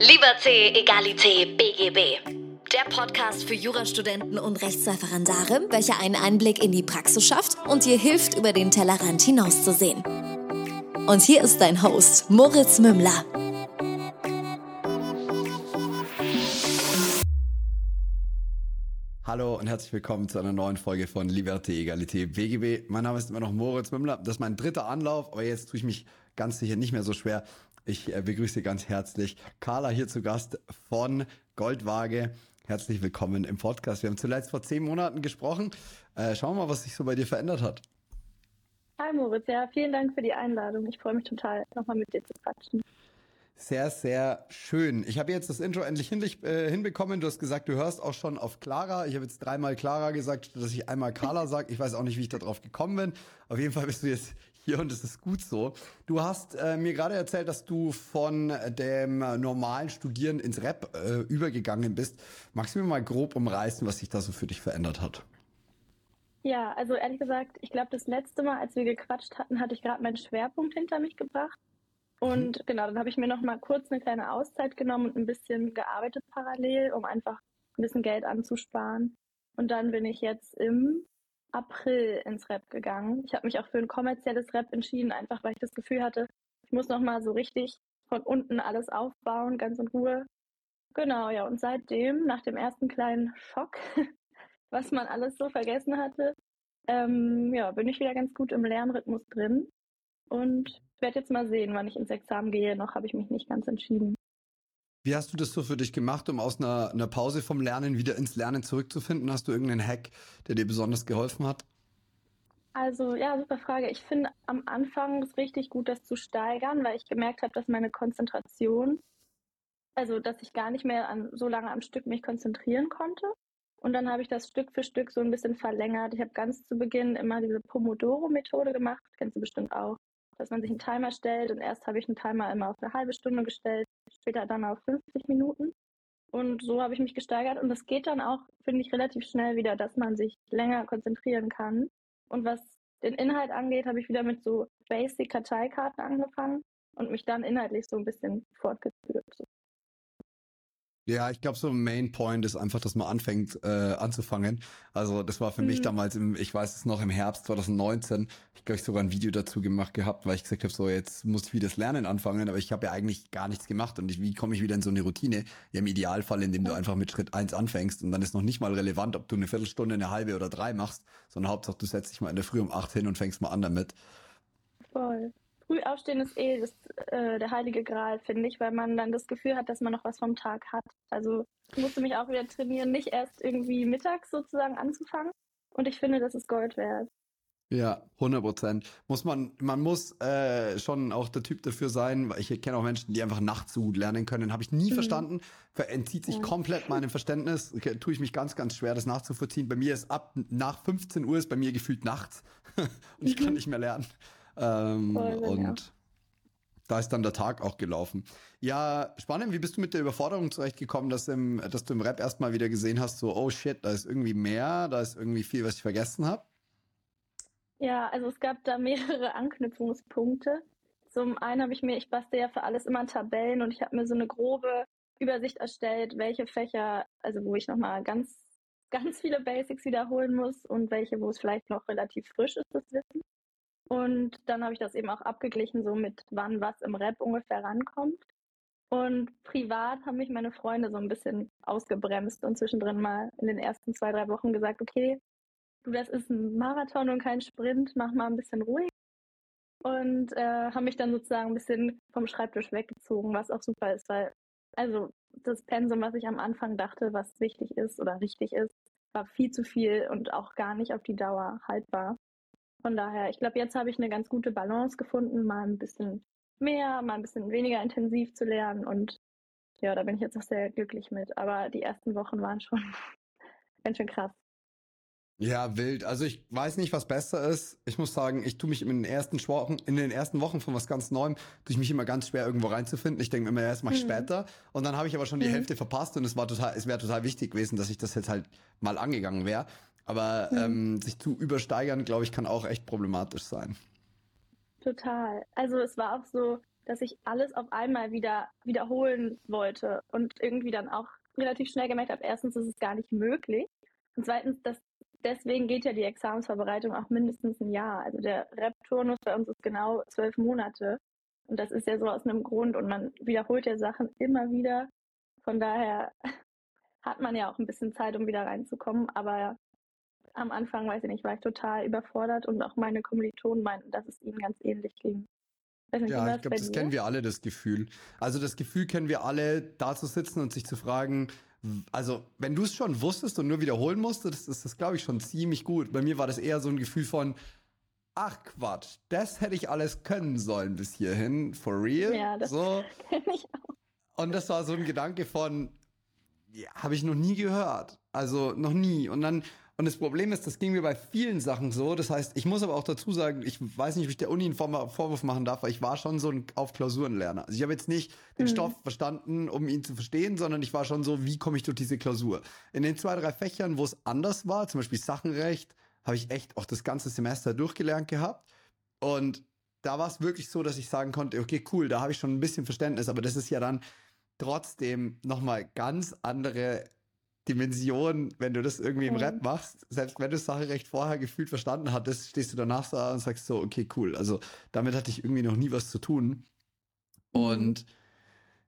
Liberté, Egalité, BGB. Der Podcast für Jurastudenten und Rechtsreferendare, welcher einen Einblick in die Praxis schafft und dir hilft, über den Tellerrand hinauszusehen. Und hier ist dein Host, Moritz Mümmler. Hallo und herzlich willkommen zu einer neuen Folge von Liberté, Egalité, BGB. Mein Name ist immer noch Moritz Mümmler. Das ist mein dritter Anlauf, aber jetzt tue ich mich ganz sicher nicht mehr so schwer. Ich äh, begrüße ganz herzlich Carla hier zu Gast von Goldwaage. Herzlich willkommen im Podcast. Wir haben zuletzt vor zehn Monaten gesprochen. Äh, schauen wir mal, was sich so bei dir verändert hat. Hi Moritz, ja, vielen Dank für die Einladung. Ich freue mich total, nochmal mit dir zu quatschen. Sehr, sehr schön. Ich habe jetzt das Intro endlich hin, äh, hinbekommen. Du hast gesagt, du hörst auch schon auf Clara. Ich habe jetzt dreimal Clara gesagt, dass ich einmal Carla sage. Ich weiß auch nicht, wie ich darauf gekommen bin. Auf jeden Fall bist du jetzt hier und es ist gut so. Du hast äh, mir gerade erzählt, dass du von dem normalen Studieren ins Rap äh, übergegangen bist. Magst du mir mal grob umreißen, was sich da so für dich verändert hat? Ja, also ehrlich gesagt, ich glaube, das letzte Mal, als wir gequatscht hatten, hatte ich gerade meinen Schwerpunkt hinter mich gebracht. Und mhm. genau, dann habe ich mir noch mal kurz eine kleine Auszeit genommen und ein bisschen gearbeitet parallel, um einfach ein bisschen Geld anzusparen. Und dann bin ich jetzt im April ins Rap gegangen. Ich habe mich auch für ein kommerzielles Rap entschieden, einfach weil ich das Gefühl hatte, ich muss noch mal so richtig von unten alles aufbauen, ganz in Ruhe. Genau, ja, und seitdem, nach dem ersten kleinen Schock, was man alles so vergessen hatte, ähm, ja, bin ich wieder ganz gut im Lernrhythmus drin und werde jetzt mal sehen, wann ich ins Examen gehe. Noch habe ich mich nicht ganz entschieden. Wie hast du das so für dich gemacht, um aus einer, einer Pause vom Lernen wieder ins Lernen zurückzufinden? Hast du irgendeinen Hack, der dir besonders geholfen hat? Also ja, super Frage. Ich finde am Anfang es richtig gut, das zu steigern, weil ich gemerkt habe, dass meine Konzentration, also dass ich gar nicht mehr an, so lange am Stück mich konzentrieren konnte. Und dann habe ich das Stück für Stück so ein bisschen verlängert. Ich habe ganz zu Beginn immer diese Pomodoro-Methode gemacht, kennst du bestimmt auch, dass man sich einen Timer stellt. Und erst habe ich einen Timer immer auf eine halbe Stunde gestellt, später dann auf 50 Minuten. Und so habe ich mich gesteigert. Und das geht dann auch, finde ich, relativ schnell wieder, dass man sich länger konzentrieren kann. Und was den Inhalt angeht, habe ich wieder mit so Basic-Karteikarten angefangen und mich dann inhaltlich so ein bisschen fortgeführt. Ja, ich glaube, so ein Main Point ist einfach, dass man anfängt äh, anzufangen. Also das war für mhm. mich damals, im, ich weiß es noch, im Herbst 2019, ich glaube, ich sogar ein Video dazu gemacht gehabt, weil ich gesagt habe, so jetzt muss ich wieder das Lernen anfangen, aber ich habe ja eigentlich gar nichts gemacht und ich, wie komme ich wieder in so eine Routine? Ja, im Idealfall, indem du einfach mit Schritt eins anfängst und dann ist noch nicht mal relevant, ob du eine Viertelstunde, eine halbe oder drei machst, sondern Hauptsache du setzt dich mal in der Früh um acht hin und fängst mal an damit. Voll früh aufstehen ist eh das, äh, der heilige Gral, finde ich, weil man dann das Gefühl hat, dass man noch was vom Tag hat. Also ich musste mich auch wieder trainieren, nicht erst irgendwie mittags sozusagen anzufangen. Und ich finde, das ist Gold wert. Ja, 100 Prozent. Muss man, man muss äh, schon auch der Typ dafür sein, weil ich kenne auch Menschen, die einfach nachts so gut lernen können. Habe ich nie mhm. verstanden. Entzieht sich ja. komplett meinem Verständnis. Tue ich mich ganz, ganz schwer, das nachzuvollziehen. Bei mir ist ab nach 15 Uhr ist bei mir gefühlt nachts und ich kann mhm. nicht mehr lernen. Ähm, Voll, und ja. da ist dann der Tag auch gelaufen. Ja, spannend. Wie bist du mit der Überforderung zurechtgekommen, dass, im, dass du im Rap erstmal wieder gesehen hast, so, oh shit, da ist irgendwie mehr, da ist irgendwie viel, was ich vergessen habe? Ja, also es gab da mehrere Anknüpfungspunkte. Zum einen habe ich mir, ich bastel ja für alles immer Tabellen und ich habe mir so eine grobe Übersicht erstellt, welche Fächer, also wo ich nochmal ganz, ganz viele Basics wiederholen muss und welche, wo es vielleicht noch relativ frisch ist, das Wissen. Und dann habe ich das eben auch abgeglichen, so mit wann was im Rap ungefähr rankommt. Und privat haben mich meine Freunde so ein bisschen ausgebremst und zwischendrin mal in den ersten zwei, drei Wochen gesagt, okay, du, das ist ein Marathon und kein Sprint, mach mal ein bisschen ruhig. Und äh, haben mich dann sozusagen ein bisschen vom Schreibtisch weggezogen, was auch super ist, weil also das Pensum, was ich am Anfang dachte, was wichtig ist oder richtig ist, war viel zu viel und auch gar nicht auf die Dauer haltbar. Von daher, ich glaube, jetzt habe ich eine ganz gute Balance gefunden, mal ein bisschen mehr, mal ein bisschen weniger intensiv zu lernen. Und ja, da bin ich jetzt auch sehr glücklich mit. Aber die ersten Wochen waren schon ganz schön krass. Ja, wild. Also ich weiß nicht, was besser ist. Ich muss sagen, ich tue mich in den ersten Wochen, in den ersten Wochen von was ganz Neuem, tue ich mich immer ganz schwer irgendwo reinzufinden. Ich denke immer, erst mache ich mhm. später. Und dann habe ich aber schon die mhm. Hälfte verpasst und es war total, es wäre total wichtig gewesen, dass ich das jetzt halt mal angegangen wäre. Aber mhm. ähm, sich zu übersteigern, glaube ich, kann auch echt problematisch sein. Total. Also es war auch so, dass ich alles auf einmal wieder wiederholen wollte und irgendwie dann auch relativ schnell gemerkt habe, erstens ist es gar nicht möglich und zweitens, dass deswegen geht ja die Examensvorbereitung auch mindestens ein Jahr. Also der Rep-Turnus bei uns ist genau zwölf Monate und das ist ja so aus einem Grund und man wiederholt ja Sachen immer wieder. Von daher hat man ja auch ein bisschen Zeit, um wieder reinzukommen, aber am Anfang, weiß ich nicht, war ich total überfordert und auch meine Kommilitonen meinten, dass es ihnen ganz ähnlich ging. Nicht, ja, ich glaube, das kennen wir alle, das Gefühl. Also das Gefühl kennen wir alle, da zu sitzen und sich zu fragen, also wenn du es schon wusstest und nur wiederholen musstest, ist das, glaube ich, schon ziemlich gut. Bei mir war das eher so ein Gefühl von, ach Quatsch, das hätte ich alles können sollen bis hierhin, for real. Ja, das so. kenne ich auch. Und das war so ein Gedanke von, ja, habe ich noch nie gehört. Also noch nie. Und dann und das Problem ist, das ging mir bei vielen Sachen so. Das heißt, ich muss aber auch dazu sagen, ich weiß nicht, ob ich der Uni einen Vorwurf machen darf, weil ich war schon so ein auf Klausurenlerner. Also ich habe jetzt nicht den mhm. Stoff verstanden, um ihn zu verstehen, sondern ich war schon so, wie komme ich durch diese Klausur? In den zwei, drei Fächern, wo es anders war, zum Beispiel Sachenrecht, habe ich echt auch das ganze Semester durchgelernt gehabt. Und da war es wirklich so, dass ich sagen konnte, okay, cool, da habe ich schon ein bisschen Verständnis, aber das ist ja dann trotzdem nochmal ganz andere Dimension, wenn du das irgendwie im mhm. Rap machst, selbst wenn du Sache recht vorher gefühlt verstanden hattest, stehst du danach da und sagst so, okay, cool. Also damit hatte ich irgendwie noch nie was zu tun. Mhm. Und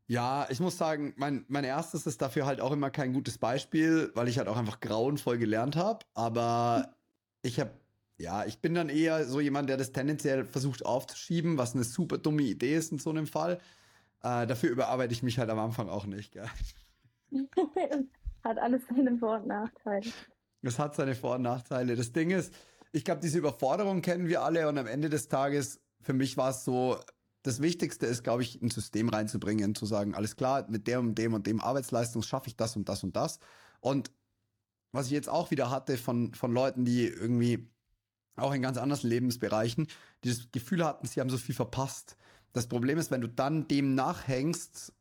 ja, ich muss sagen, mein, mein erstes ist dafür halt auch immer kein gutes Beispiel, weil ich halt auch einfach grauenvoll gelernt habe. Aber ich habe, ja, ich bin dann eher so jemand, der das tendenziell versucht aufzuschieben, was eine super dumme Idee ist in so einem Fall. Äh, dafür überarbeite ich mich halt am Anfang auch nicht, gell? Hat alles seine Vor- und Nachteile. Es hat seine Vor- und Nachteile. Das Ding ist, ich glaube, diese Überforderung kennen wir alle und am Ende des Tages, für mich war es so, das Wichtigste ist, glaube ich, ein System reinzubringen, zu sagen, alles klar, mit der und dem und dem Arbeitsleistung schaffe ich das und das und das. Und was ich jetzt auch wieder hatte von, von Leuten, die irgendwie auch in ganz anderen Lebensbereichen, die das Gefühl hatten, sie haben so viel verpasst. Das Problem ist, wenn du dann dem nachhängst,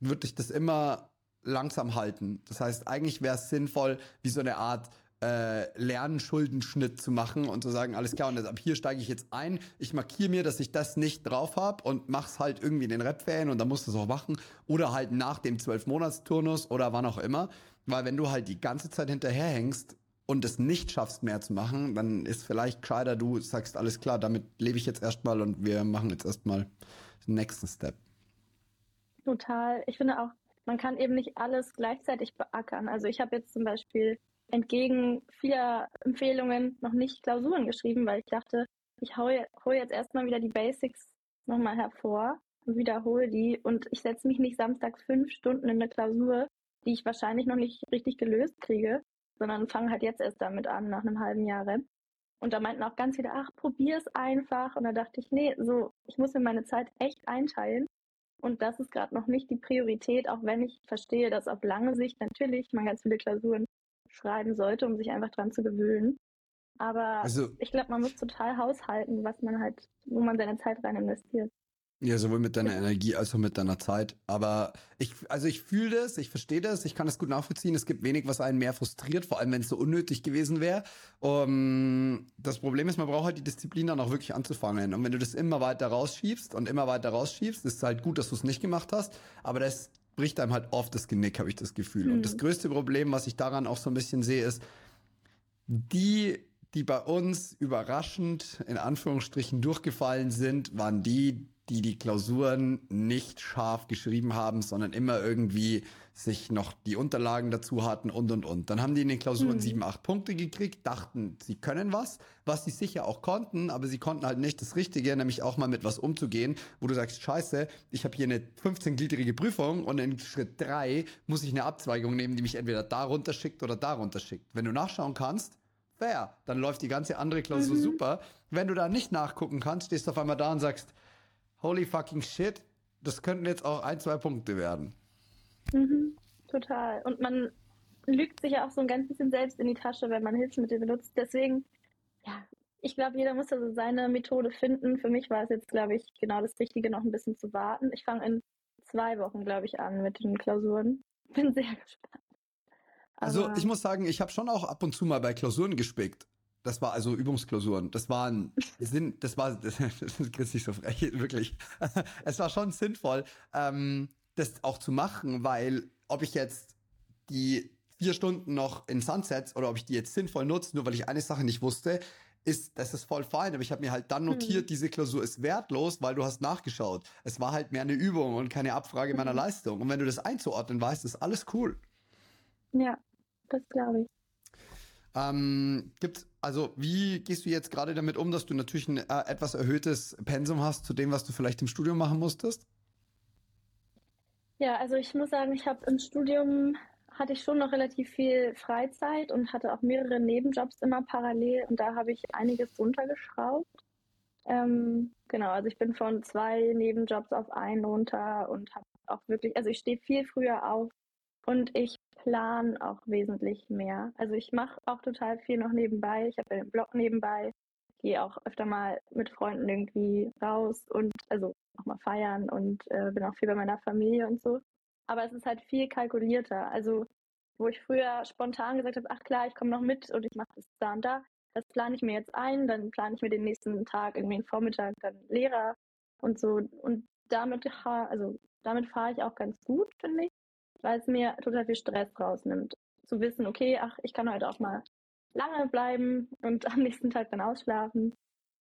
wird dich das immer langsam halten. Das heißt, eigentlich wäre es sinnvoll, wie so eine Art äh, Lernschuldenschnitt zu machen und zu sagen, alles klar, und ab hier steige ich jetzt ein, ich markiere mir, dass ich das nicht drauf habe und mach's halt irgendwie in den Rap-Ferien und dann musst du es auch machen. Oder halt nach dem Zwölf-Monats-Turnus oder wann auch immer. Weil wenn du halt die ganze Zeit hinterherhängst und es nicht schaffst mehr zu machen, dann ist vielleicht gescheiter, du sagst, alles klar, damit lebe ich jetzt erstmal und wir machen jetzt erstmal den nächsten Step. Total. Ich finde auch, man kann eben nicht alles gleichzeitig beackern. Also ich habe jetzt zum Beispiel entgegen vieler Empfehlungen noch nicht Klausuren geschrieben, weil ich dachte, ich hole hol jetzt erstmal wieder die Basics nochmal hervor und wiederhole die und ich setze mich nicht samstags fünf Stunden in eine Klausur, die ich wahrscheinlich noch nicht richtig gelöst kriege, sondern fange halt jetzt erst damit an, nach einem halben Jahr. Und da meinten auch ganz viele, ach, probier es einfach. Und da dachte ich, nee, so, ich muss mir meine Zeit echt einteilen. Und das ist gerade noch nicht die Priorität, auch wenn ich verstehe, dass auf lange Sicht natürlich man ganz viele Klausuren schreiben sollte, um sich einfach dran zu gewöhnen. Aber also, ich glaube, man muss total haushalten, was man halt, wo man seine Zeit rein investiert. Ja, sowohl mit deiner Energie als auch mit deiner Zeit. Aber ich, also ich fühle das, ich verstehe das, ich kann das gut nachvollziehen. Es gibt wenig, was einen mehr frustriert, vor allem wenn es so unnötig gewesen wäre. Um, das Problem ist, man braucht halt die Disziplin dann auch wirklich anzufangen. Und wenn du das immer weiter rausschiebst und immer weiter rausschiebst, ist es halt gut, dass du es nicht gemacht hast. Aber das bricht einem halt oft das Genick, habe ich das Gefühl. Mhm. Und das mhm. größte Problem, was ich daran auch so ein bisschen sehe, ist, die, die bei uns überraschend in Anführungsstrichen durchgefallen sind, waren die, die die Klausuren nicht scharf geschrieben haben, sondern immer irgendwie sich noch die Unterlagen dazu hatten und und und. Dann haben die in den Klausuren mhm. sieben, acht Punkte gekriegt, dachten, sie können was, was sie sicher auch konnten, aber sie konnten halt nicht das Richtige, nämlich auch mal mit was umzugehen, wo du sagst, scheiße, ich habe hier eine 15-gliedrige Prüfung und in Schritt drei muss ich eine Abzweigung nehmen, die mich entweder da runterschickt oder da runterschickt. Wenn du nachschauen kannst, fair, dann läuft die ganze andere Klausur mhm. super. Wenn du da nicht nachgucken kannst, stehst du auf einmal da und sagst, holy fucking shit, das könnten jetzt auch ein, zwei Punkte werden. Mhm, total. Und man lügt sich ja auch so ein ganz bisschen selbst in die Tasche, wenn man Hilfsmittel benutzt. Deswegen, ja, ich glaube, jeder muss also seine Methode finden. Für mich war es jetzt, glaube ich, genau das Richtige, noch ein bisschen zu warten. Ich fange in zwei Wochen, glaube ich, an mit den Klausuren. Bin sehr gespannt. Also, ich muss sagen, ich habe schon auch ab und zu mal bei Klausuren gespickt. Das war also Übungsklausuren. Das waren, sind, das war, das, das ist nicht so frech, wirklich. Es war schon sinnvoll, ähm, das auch zu machen, weil ob ich jetzt die vier Stunden noch in Sunsets oder ob ich die jetzt sinnvoll nutze, nur weil ich eine Sache nicht wusste, ist, das ist voll fein. Aber ich habe mir halt dann notiert, mhm. diese Klausur ist wertlos, weil du hast nachgeschaut. Es war halt mehr eine Übung und keine Abfrage meiner mhm. Leistung. Und wenn du das einzuordnen weißt, ist alles cool. Ja, das glaube ich. Ähm, gibt's, also wie gehst du jetzt gerade damit um, dass du natürlich ein äh, etwas erhöhtes Pensum hast zu dem, was du vielleicht im Studium machen musstest? Ja, also ich muss sagen, ich habe im Studium hatte ich schon noch relativ viel Freizeit und hatte auch mehrere Nebenjobs immer parallel und da habe ich einiges runtergeschraubt. Ähm, genau, also ich bin von zwei Nebenjobs auf einen runter und habe auch wirklich, also ich stehe viel früher auf und ich plane auch wesentlich mehr. Also ich mache auch total viel noch nebenbei. Ich habe den Blog nebenbei, gehe auch öfter mal mit Freunden irgendwie raus und also auch mal feiern und äh, bin auch viel bei meiner Familie und so aber es ist halt viel kalkulierter. Also wo ich früher spontan gesagt habe, ach klar, ich komme noch mit und ich mache das da und da, das plane ich mir jetzt ein, dann plane ich mir den nächsten Tag irgendwie einen Vormittag dann Lehrer und so und damit also damit fahre ich auch ganz gut, finde ich, weil es mir total viel Stress rausnimmt. Zu wissen, okay, ach, ich kann heute auch mal lange bleiben und am nächsten Tag dann ausschlafen.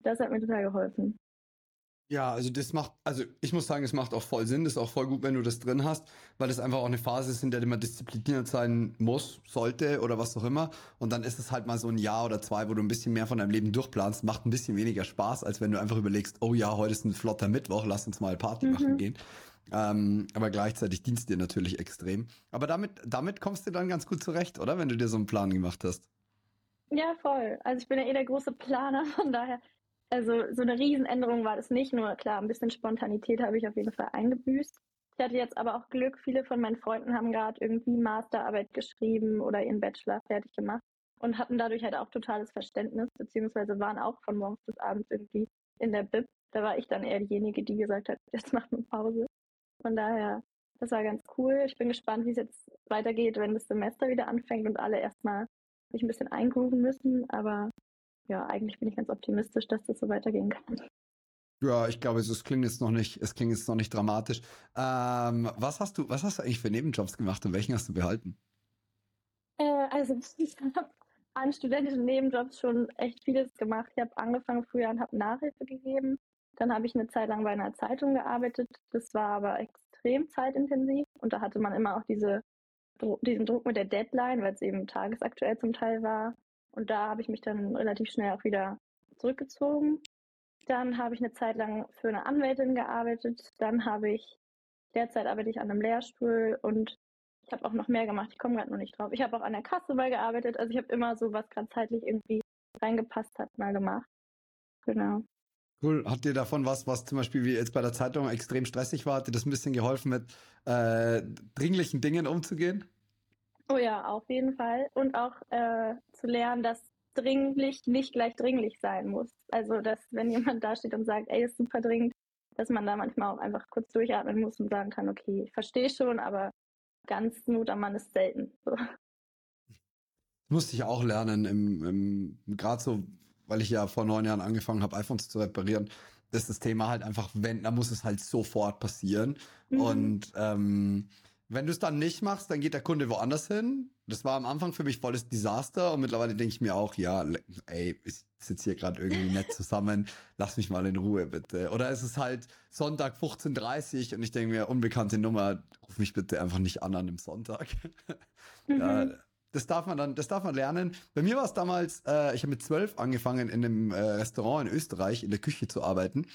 Das hat mir total geholfen. Ja, also das macht, also ich muss sagen, es macht auch voll Sinn. Das ist auch voll gut, wenn du das drin hast, weil es einfach auch eine Phase ist, in der man diszipliniert sein muss, sollte oder was auch immer. Und dann ist es halt mal so ein Jahr oder zwei, wo du ein bisschen mehr von deinem Leben durchplanst. Macht ein bisschen weniger Spaß, als wenn du einfach überlegst, oh ja, heute ist ein flotter Mittwoch, lass uns mal Party mhm. machen gehen. Ähm, aber gleichzeitig dienst dir natürlich extrem. Aber damit, damit kommst du dann ganz gut zurecht, oder? Wenn du dir so einen Plan gemacht hast. Ja, voll. Also ich bin ja eh der große Planer, von daher also so eine Riesenänderung war das nicht, nur klar, ein bisschen Spontanität habe ich auf jeden Fall eingebüßt. Ich hatte jetzt aber auch Glück, viele von meinen Freunden haben gerade irgendwie Masterarbeit geschrieben oder ihren Bachelor fertig gemacht und hatten dadurch halt auch totales Verständnis, beziehungsweise waren auch von morgens bis abends irgendwie in der Bib. Da war ich dann eher diejenige, die gesagt hat, jetzt macht man Pause. Von daher, das war ganz cool. Ich bin gespannt, wie es jetzt weitergeht, wenn das Semester wieder anfängt und alle erstmal sich ein bisschen eingrooven müssen. Aber ja, eigentlich bin ich ganz optimistisch, dass das so weitergehen kann. Ja, ich glaube, es klingt jetzt noch nicht, es klingt jetzt noch nicht dramatisch. Ähm, was hast du, was hast du eigentlich für Nebenjobs gemacht und welchen hast du behalten? Äh, also ich habe an studentischen Nebenjobs schon echt vieles gemacht. Ich habe angefangen früher und habe Nachhilfe gegeben. Dann habe ich eine Zeit lang bei einer Zeitung gearbeitet. Das war aber extrem zeitintensiv und da hatte man immer auch diese, diesen Druck mit der Deadline, weil es eben tagesaktuell zum Teil war. Und da habe ich mich dann relativ schnell auch wieder zurückgezogen. Dann habe ich eine Zeit lang für eine Anwältin gearbeitet. Dann habe ich, derzeit arbeite ich an einem Lehrstuhl und ich habe auch noch mehr gemacht. Ich komme gerade noch nicht drauf. Ich habe auch an der Kasse mal gearbeitet. Also ich habe immer so, was gerade zeitlich irgendwie reingepasst hat, mal gemacht. Genau. Cool. Hat dir davon was, was zum Beispiel wie jetzt bei der Zeitung extrem stressig war, hat dir das ein bisschen geholfen, mit äh, dringlichen Dingen umzugehen? Oh ja, auf jeden Fall. Und auch äh, zu lernen, dass dringlich nicht gleich dringlich sein muss. Also, dass wenn jemand da steht und sagt, ey, ist super dringend, dass man da manchmal auch einfach kurz durchatmen muss und sagen kann, okay, ich verstehe schon, aber ganz Not am Mann ist selten. So. Musste ich auch lernen, im, im gerade so, weil ich ja vor neun Jahren angefangen habe, iPhones zu reparieren, ist das Thema halt einfach, wenn, da muss es halt sofort passieren. Mhm. Und ähm, wenn du es dann nicht machst, dann geht der Kunde woanders hin. Das war am Anfang für mich volles Desaster und mittlerweile denke ich mir auch, ja, ey, ich sitze hier gerade irgendwie nett zusammen, lass mich mal in Ruhe bitte. Oder es ist halt Sonntag 15.30 Uhr und ich denke mir, unbekannte Nummer, ruf mich bitte einfach nicht an an dem Sonntag. Mhm. ja, das darf man dann, das darf man lernen. Bei mir war es damals, äh, ich habe mit zwölf angefangen in einem äh, Restaurant in Österreich in der Küche zu arbeiten.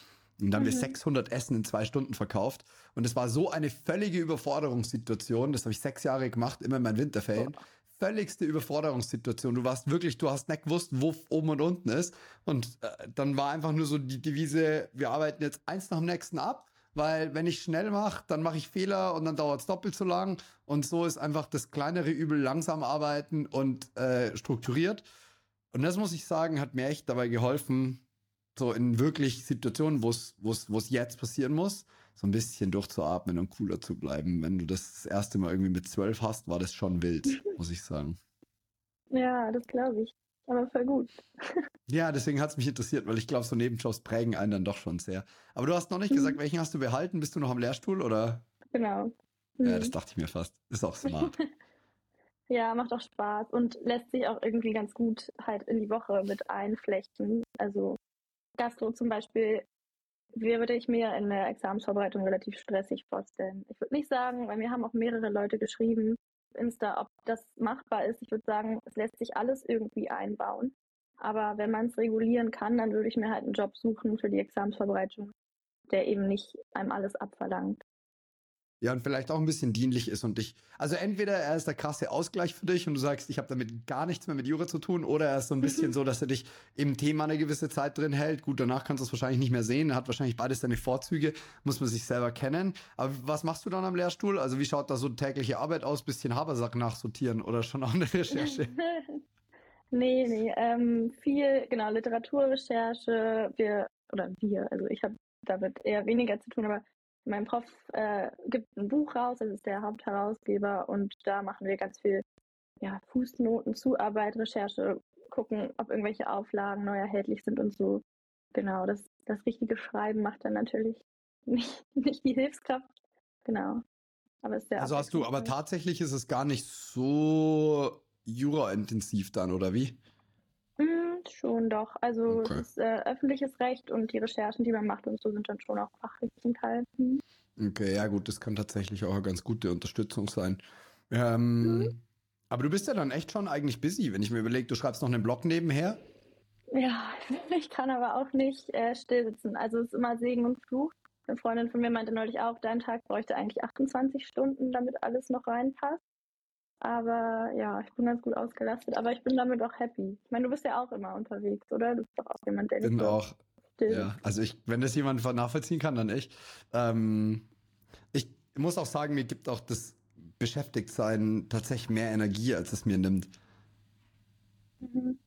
Und dann haben mhm. wir 600 Essen in zwei Stunden verkauft. Und es war so eine völlige Überforderungssituation. Das habe ich sechs Jahre gemacht, immer in meinen Winterferien. Oh. Völligste Überforderungssituation. Du warst wirklich, du hast nicht gewusst, wo oben und unten ist. Und äh, dann war einfach nur so die Devise, wir arbeiten jetzt eins nach dem nächsten ab. Weil wenn ich schnell mache, dann mache ich Fehler und dann dauert es doppelt so lang. Und so ist einfach das kleinere Übel langsam arbeiten und äh, strukturiert. Und das muss ich sagen, hat mir echt dabei geholfen, so in wirklich Situationen, wo es wo es jetzt passieren muss, so ein bisschen durchzuatmen und cooler zu bleiben. Wenn du das, das erste Mal irgendwie mit zwölf hast, war das schon wild, muss ich sagen. Ja, das glaube ich. Aber voll gut. Ja, deswegen hat es mich interessiert, weil ich glaube, so Nebenjobs prägen einen dann doch schon sehr. Aber du hast noch nicht gesagt, mhm. welchen hast du behalten? Bist du noch am Lehrstuhl oder? Genau. Mhm. Ja, das dachte ich mir fast. Ist auch smart. ja, macht auch Spaß und lässt sich auch irgendwie ganz gut halt in die Woche mit einflechten. Also Gastro zum Beispiel würde ich mir in der Examensvorbereitung relativ stressig vorstellen. Ich würde nicht sagen, weil mir haben auch mehrere Leute geschrieben, Insta, ob das machbar ist. Ich würde sagen, es lässt sich alles irgendwie einbauen. Aber wenn man es regulieren kann, dann würde ich mir halt einen Job suchen für die Examensvorbereitung, der eben nicht einem alles abverlangt. Ja, und vielleicht auch ein bisschen dienlich ist und dich. Also entweder er ist der krasse Ausgleich für dich und du sagst, ich habe damit gar nichts mehr mit Jura zu tun, oder er ist so ein bisschen so, dass er dich im Thema eine gewisse Zeit drin hält. Gut, danach kannst du es wahrscheinlich nicht mehr sehen. Er hat wahrscheinlich beides seine Vorzüge, muss man sich selber kennen. Aber was machst du dann am Lehrstuhl? Also wie schaut da so tägliche Arbeit aus? Bisschen Habersack nachsortieren oder schon auch eine Recherche? nee, nee. Ähm, viel, genau, Literaturrecherche. Wir, oder wir, also ich habe damit eher weniger zu tun, aber mein Prof äh, gibt ein Buch raus, das ist der Hauptherausgeber und da machen wir ganz viel ja, Fußnoten, Zuarbeit, Recherche, gucken, ob irgendwelche Auflagen neu erhältlich sind und so. Genau, das, das richtige Schreiben macht dann natürlich nicht, nicht die Hilfskraft. Genau. Aber ist sehr also hast du, aber tatsächlich ist es gar nicht so jura-intensiv dann, oder wie? Mm, schon doch. Also okay. es ist äh, öffentliches Recht und die Recherchen, die man macht und so, sind dann schon auch fachlich zum Teil. Hm. Okay, ja gut, das kann tatsächlich auch eine ganz gute Unterstützung sein. Ähm, mhm. Aber du bist ja dann echt schon eigentlich busy, wenn ich mir überlege, du schreibst noch einen Blog nebenher. Ja, ich kann aber auch nicht äh, still sitzen. Also es ist immer Segen und Fluch. Eine Freundin von mir meinte neulich auch, dein Tag bräuchte eigentlich 28 Stunden, damit alles noch reinpasst. Aber ja, ich bin ganz gut ausgelastet, aber ich bin damit auch happy. Ich meine, du bist ja auch immer unterwegs, oder? Du bist doch auch jemand, der bin nicht auch. Still. Ja, also ich, wenn das jemand nachvollziehen kann, dann ich. Ähm, ich muss auch sagen, mir gibt auch das Beschäftigtsein tatsächlich mehr Energie, als es mir nimmt. Mhm.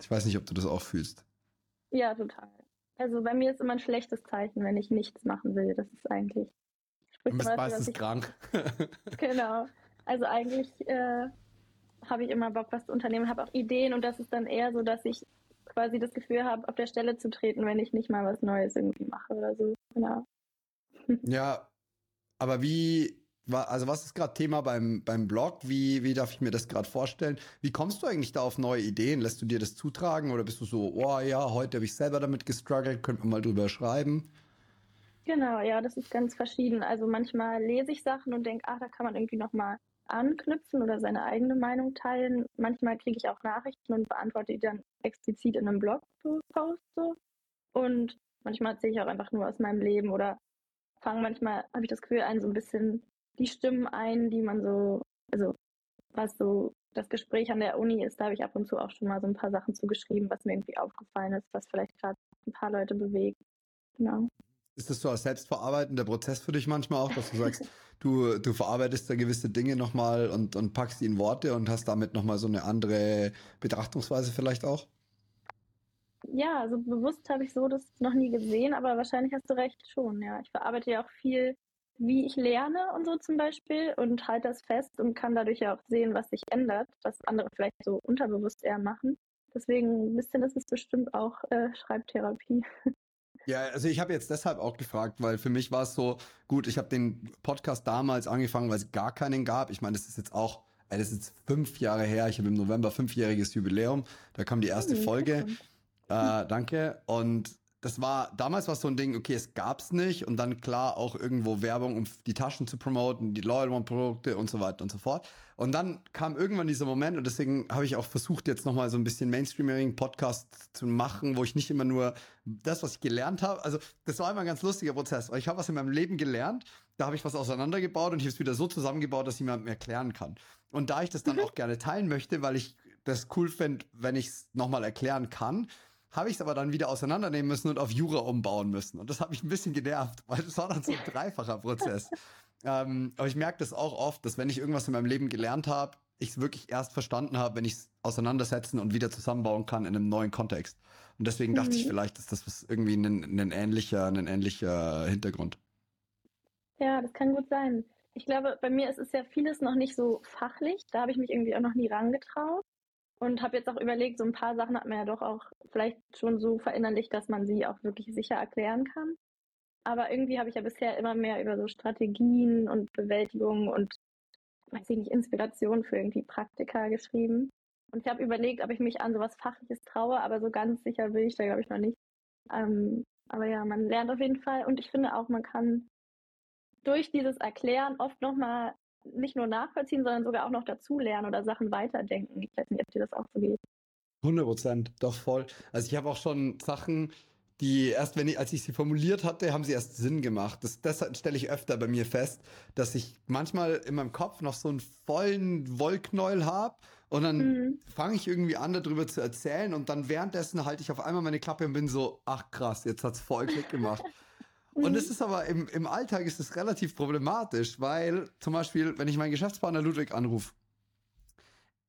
Ich weiß nicht, ob du das auch fühlst. Ja, total. Also bei mir ist immer ein schlechtes Zeichen, wenn ich nichts machen will. Das ist eigentlich. Du bist meistens krank. genau. Also eigentlich äh, habe ich immer Bock, was zu unternehmen, habe auch Ideen und das ist dann eher so, dass ich quasi das Gefühl habe, auf der Stelle zu treten, wenn ich nicht mal was Neues irgendwie mache oder so. Genau. Ja, aber wie, also was ist gerade Thema beim, beim Blog? Wie, wie darf ich mir das gerade vorstellen? Wie kommst du eigentlich da auf neue Ideen? Lässt du dir das zutragen oder bist du so, oh ja, heute habe ich selber damit gestruggelt, könnte man mal drüber schreiben? Genau, ja, das ist ganz verschieden. Also manchmal lese ich Sachen und denke, ach, da kann man irgendwie nochmal anknüpfen oder seine eigene Meinung teilen. Manchmal kriege ich auch Nachrichten und beantworte die dann explizit in einem Blogpost so. Und manchmal erzähle ich auch einfach nur aus meinem Leben oder fange manchmal, habe ich das Gefühl, ein so ein bisschen die Stimmen ein, die man so, also was so das Gespräch an der Uni ist, da habe ich ab und zu auch schon mal so ein paar Sachen zugeschrieben, was mir irgendwie aufgefallen ist, was vielleicht gerade ein paar Leute bewegt. Genau. Ist das so als selbstverarbeitender Prozess für dich manchmal auch, dass du sagst, du, du verarbeitest da gewisse Dinge nochmal und, und packst die in Worte und hast damit nochmal so eine andere Betrachtungsweise vielleicht auch? Ja, also bewusst habe ich so das noch nie gesehen, aber wahrscheinlich hast du recht schon, ja. Ich verarbeite ja auch viel, wie ich lerne und so zum Beispiel und halte das fest und kann dadurch ja auch sehen, was sich ändert, was andere vielleicht so unterbewusst eher machen. Deswegen ein bisschen ist es bestimmt auch äh, Schreibtherapie. Ja, also ich habe jetzt deshalb auch gefragt, weil für mich war es so, gut, ich habe den Podcast damals angefangen, weil es gar keinen gab. Ich meine, das ist jetzt auch, das ist jetzt fünf Jahre her. Ich habe im November fünfjähriges Jubiläum. Da kam die erste mhm, Folge. Äh, danke. Und das war, damals war es so ein Ding, okay, es gab's nicht und dann klar auch irgendwo Werbung, um die Taschen zu promoten, die Loyal One Produkte und so weiter und so fort. Und dann kam irgendwann dieser Moment und deswegen habe ich auch versucht, jetzt nochmal so ein bisschen Mainstreaming Podcast zu machen, wo ich nicht immer nur das, was ich gelernt habe, also das war immer ein ganz lustiger Prozess, weil ich habe was in meinem Leben gelernt, da habe ich was auseinandergebaut und ich habe es wieder so zusammengebaut, dass ich mir erklären kann. Und da ich das dann mhm. auch gerne teilen möchte, weil ich das cool finde, wenn ich es nochmal erklären kann, habe ich es aber dann wieder auseinandernehmen müssen und auf Jura umbauen müssen. Und das hat mich ein bisschen genervt, weil das war dann so ein dreifacher Prozess. ähm, aber ich merke das auch oft, dass wenn ich irgendwas in meinem Leben gelernt habe, ich es wirklich erst verstanden habe, wenn ich es auseinandersetzen und wieder zusammenbauen kann in einem neuen Kontext. Und deswegen dachte mhm. ich, vielleicht ist das irgendwie ein, ein, ähnlicher, ein ähnlicher Hintergrund. Ja, das kann gut sein. Ich glaube, bei mir ist es ja vieles noch nicht so fachlich. Da habe ich mich irgendwie auch noch nie rangetraut. Und habe jetzt auch überlegt, so ein paar Sachen hat man ja doch auch vielleicht schon so verinnerlicht, dass man sie auch wirklich sicher erklären kann. Aber irgendwie habe ich ja bisher immer mehr über so Strategien und Bewältigung und, weiß ich nicht, Inspiration für irgendwie Praktika geschrieben. Und ich habe überlegt, ob ich mich an sowas Fachliches traue, aber so ganz sicher bin ich da, glaube ich, noch nicht. Ähm, aber ja, man lernt auf jeden Fall. Und ich finde auch, man kann durch dieses Erklären oft nochmal nicht nur nachvollziehen, sondern sogar auch noch dazulernen oder Sachen weiterdenken. Ich weiß nicht, ob dir das auch so geht. 100 Prozent, doch voll. Also ich habe auch schon Sachen die erst, wenn ich, als ich sie formuliert hatte, haben sie erst Sinn gemacht. Das, das stelle ich öfter bei mir fest, dass ich manchmal in meinem Kopf noch so einen vollen Wollknäuel habe und dann mhm. fange ich irgendwie an, darüber zu erzählen und dann währenddessen halte ich auf einmal meine Klappe und bin so, ach krass, jetzt hat es voll Klick gemacht. Und es ist aber im, im Alltag ist es relativ problematisch, weil zum Beispiel, wenn ich meinen Geschäftspartner Ludwig anrufe,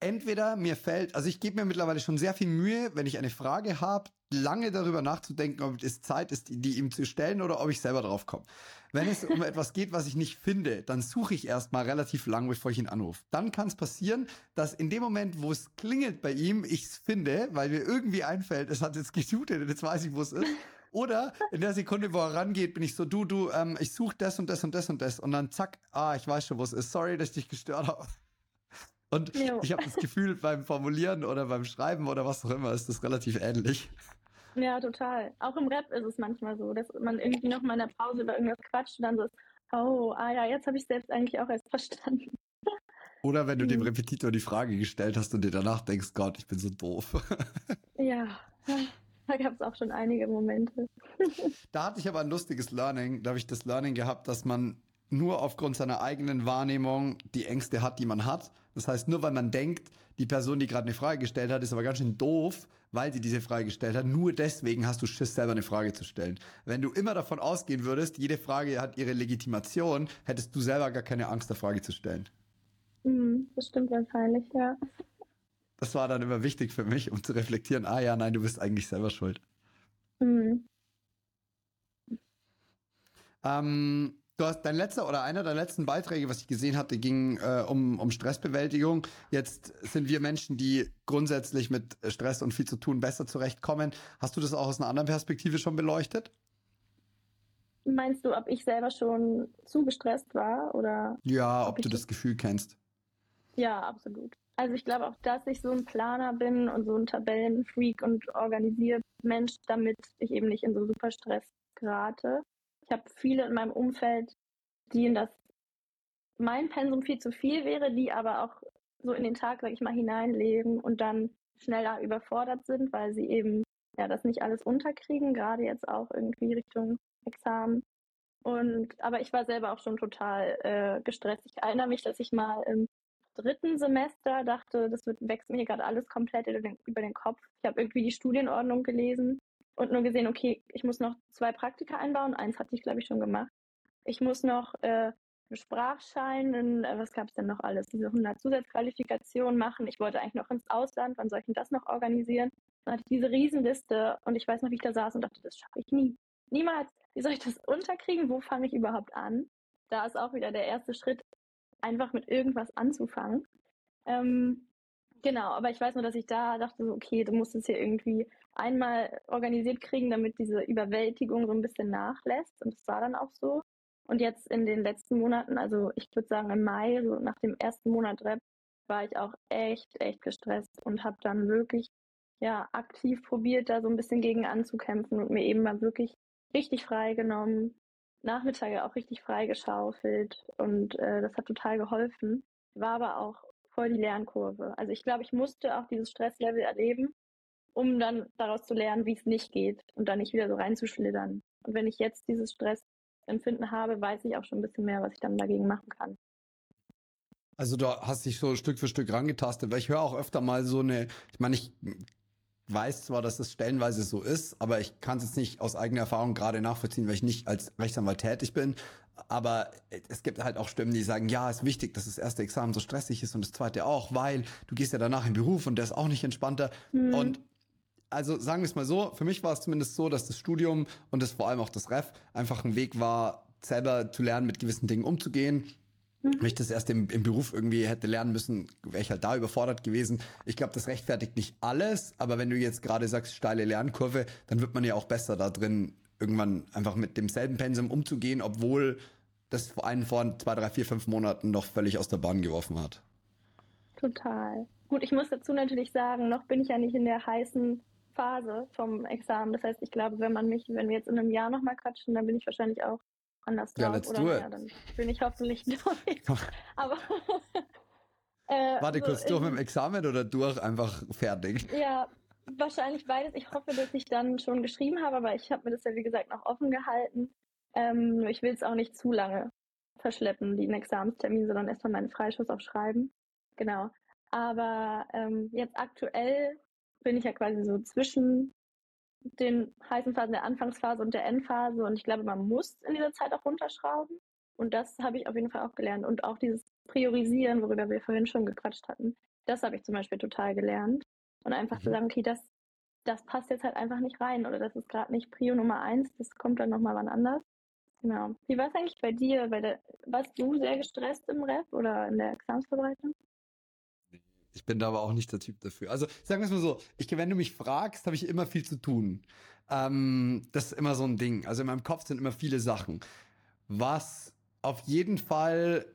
entweder mir fällt, also ich gebe mir mittlerweile schon sehr viel Mühe, wenn ich eine Frage habe, lange darüber nachzudenken, ob es Zeit ist, die ihm zu stellen oder ob ich selber drauf komme. Wenn es um etwas geht, was ich nicht finde, dann suche ich erstmal relativ lang, bevor ich ihn anrufe. Dann kann es passieren, dass in dem Moment, wo es klingelt bei ihm, ich es finde, weil mir irgendwie einfällt, es hat jetzt getutet und jetzt weiß ich, wo es ist. Oder in der Sekunde, wo er rangeht, bin ich so, du, du, ähm, ich suche das und das und das und das. Und dann zack, ah, ich weiß schon, wo es ist. Sorry, dass ich dich gestört habe. Und jo. ich habe das Gefühl, beim Formulieren oder beim Schreiben oder was auch immer ist das relativ ähnlich. Ja, total. Auch im Rap ist es manchmal so, dass man irgendwie noch mal in der Pause über irgendwas quatscht und dann so ist, oh, ah ja, jetzt habe ich selbst eigentlich auch erst verstanden. Oder wenn du dem hm. Repetitor die Frage gestellt hast und dir danach denkst, Gott, ich bin so doof. ja, da gab es auch schon einige Momente. da hatte ich aber ein lustiges Learning. Da habe ich das Learning gehabt, dass man nur aufgrund seiner eigenen Wahrnehmung die Ängste hat, die man hat. Das heißt, nur weil man denkt, die Person, die gerade eine Frage gestellt hat, ist aber ganz schön doof, weil sie diese Frage gestellt hat. Nur deswegen hast du Schiss, selber eine Frage zu stellen. Wenn du immer davon ausgehen würdest, jede Frage hat ihre Legitimation, hättest du selber gar keine Angst, eine Frage zu stellen. Mhm, das stimmt wahrscheinlich, ja. Das war dann immer wichtig für mich, um zu reflektieren, ah ja, nein, du bist eigentlich selber schuld. Mhm. Ähm, Du hast dein letzter oder einer der letzten Beiträge, was ich gesehen hatte, ging äh, um, um Stressbewältigung. Jetzt sind wir Menschen, die grundsätzlich mit Stress und viel zu tun besser zurechtkommen. Hast du das auch aus einer anderen Perspektive schon beleuchtet? Meinst du, ob ich selber schon zu gestresst war oder? Ja, ob, ob du das Gefühl kennst. Ja, absolut. Also ich glaube auch, dass ich so ein Planer bin und so ein Tabellenfreak und organisiert Mensch, damit ich eben nicht in so super Stress gerate. Ich habe viele in meinem Umfeld, denen das mein Pensum viel zu viel wäre, die aber auch so in den Tag, sag ich mal, hineinleben und dann schneller überfordert sind, weil sie eben ja das nicht alles unterkriegen, gerade jetzt auch irgendwie Richtung Examen. Und aber ich war selber auch schon total äh, gestresst. Ich erinnere mich, dass ich mal im dritten Semester dachte, das wird, wächst mir hier gerade alles komplett über den, über den Kopf. Ich habe irgendwie die Studienordnung gelesen und nur gesehen, okay, ich muss noch zwei Praktika einbauen. Eins hatte ich, glaube ich, schon gemacht. Ich muss noch äh, einen Sprachschein, einen, äh, was gab es denn noch alles? Diese 100 Zusatzqualifikationen machen. Ich wollte eigentlich noch ins Ausland. Wann soll ich denn das noch organisieren? Dann hatte ich diese Riesenliste und ich weiß noch, wie ich da saß und dachte, das schaffe ich nie. Niemals. Wie soll ich das unterkriegen? Wo fange ich überhaupt an? Da ist auch wieder der erste Schritt, einfach mit irgendwas anzufangen. Ähm, genau, aber ich weiß nur, dass ich da dachte, okay, du musst es hier irgendwie einmal organisiert kriegen, damit diese Überwältigung so ein bisschen nachlässt. Und das war dann auch so. Und jetzt in den letzten Monaten, also ich würde sagen im Mai, so nach dem ersten Monat Rap, war ich auch echt, echt gestresst und habe dann wirklich ja aktiv probiert, da so ein bisschen gegen anzukämpfen und mir eben mal wirklich richtig frei genommen, Nachmittage auch richtig frei geschaufelt und äh, das hat total geholfen. War aber auch voll die Lernkurve. Also ich glaube, ich musste auch dieses Stresslevel erleben, um dann daraus zu lernen, wie es nicht geht und dann nicht wieder so reinzuschlittern. Und wenn ich jetzt dieses Stressempfinden habe, weiß ich auch schon ein bisschen mehr, was ich dann dagegen machen kann. Also du hast dich so Stück für Stück rangetastet, weil ich höre auch öfter mal so eine, ich meine, ich weiß zwar, dass es stellenweise so ist, aber ich kann es jetzt nicht aus eigener Erfahrung gerade nachvollziehen, weil ich nicht als Rechtsanwalt tätig bin. Aber es gibt halt auch Stimmen, die sagen, ja, ist wichtig, dass das erste Examen so stressig ist und das zweite auch, weil du gehst ja danach in Beruf und der ist auch nicht entspannter. Mhm. Und also sagen wir es mal so, für mich war es zumindest so, dass das Studium und das vor allem auch das Ref einfach ein Weg war, selber zu lernen, mit gewissen Dingen umzugehen. Mhm. Wenn ich das erst im, im Beruf irgendwie hätte lernen müssen, wäre ich halt da überfordert gewesen. Ich glaube, das rechtfertigt nicht alles, aber wenn du jetzt gerade sagst, steile Lernkurve, dann wird man ja auch besser da drin, irgendwann einfach mit demselben Pensum umzugehen, obwohl das einen vor zwei, drei, vier, fünf Monaten noch völlig aus der Bahn geworfen hat. Total. Gut, ich muss dazu natürlich sagen, noch bin ich ja nicht in der heißen Phase vom Examen. Das heißt, ich glaube, wenn man mich, wenn wir jetzt in einem Jahr nochmal quatschen, dann bin ich wahrscheinlich auch anders ja, drauf. Oder do ja, dann bin ich hoffentlich durch. Aber äh, Warte so kurz, durch mit dem Examen oder durch einfach fertig? Ja, wahrscheinlich beides. Ich hoffe, dass ich dann schon geschrieben habe, aber ich habe mir das ja wie gesagt noch offen gehalten. Ähm, ich will es auch nicht zu lange verschleppen, den Examenstermin, sondern erstmal meinen Freischuss auch schreiben. Genau. Aber ähm, jetzt aktuell bin ich ja quasi so zwischen den heißen Phasen der Anfangsphase und der Endphase und ich glaube, man muss in dieser Zeit auch runterschrauben. Und das habe ich auf jeden Fall auch gelernt. Und auch dieses Priorisieren, worüber wir vorhin schon gequatscht hatten, das habe ich zum Beispiel total gelernt. Und einfach mhm. zu sagen, okay, das, das passt jetzt halt einfach nicht rein oder das ist gerade nicht Prio Nummer eins, das kommt dann nochmal wann anders. Genau. Wie war es eigentlich bei dir? Bei der, warst du sehr gestresst im Rap oder in der Examensvorbereitung? Ich bin da aber auch nicht der Typ dafür. Also sagen wir es mal so, ich, wenn du mich fragst, habe ich immer viel zu tun. Ähm, das ist immer so ein Ding. Also in meinem Kopf sind immer viele Sachen. Was auf jeden Fall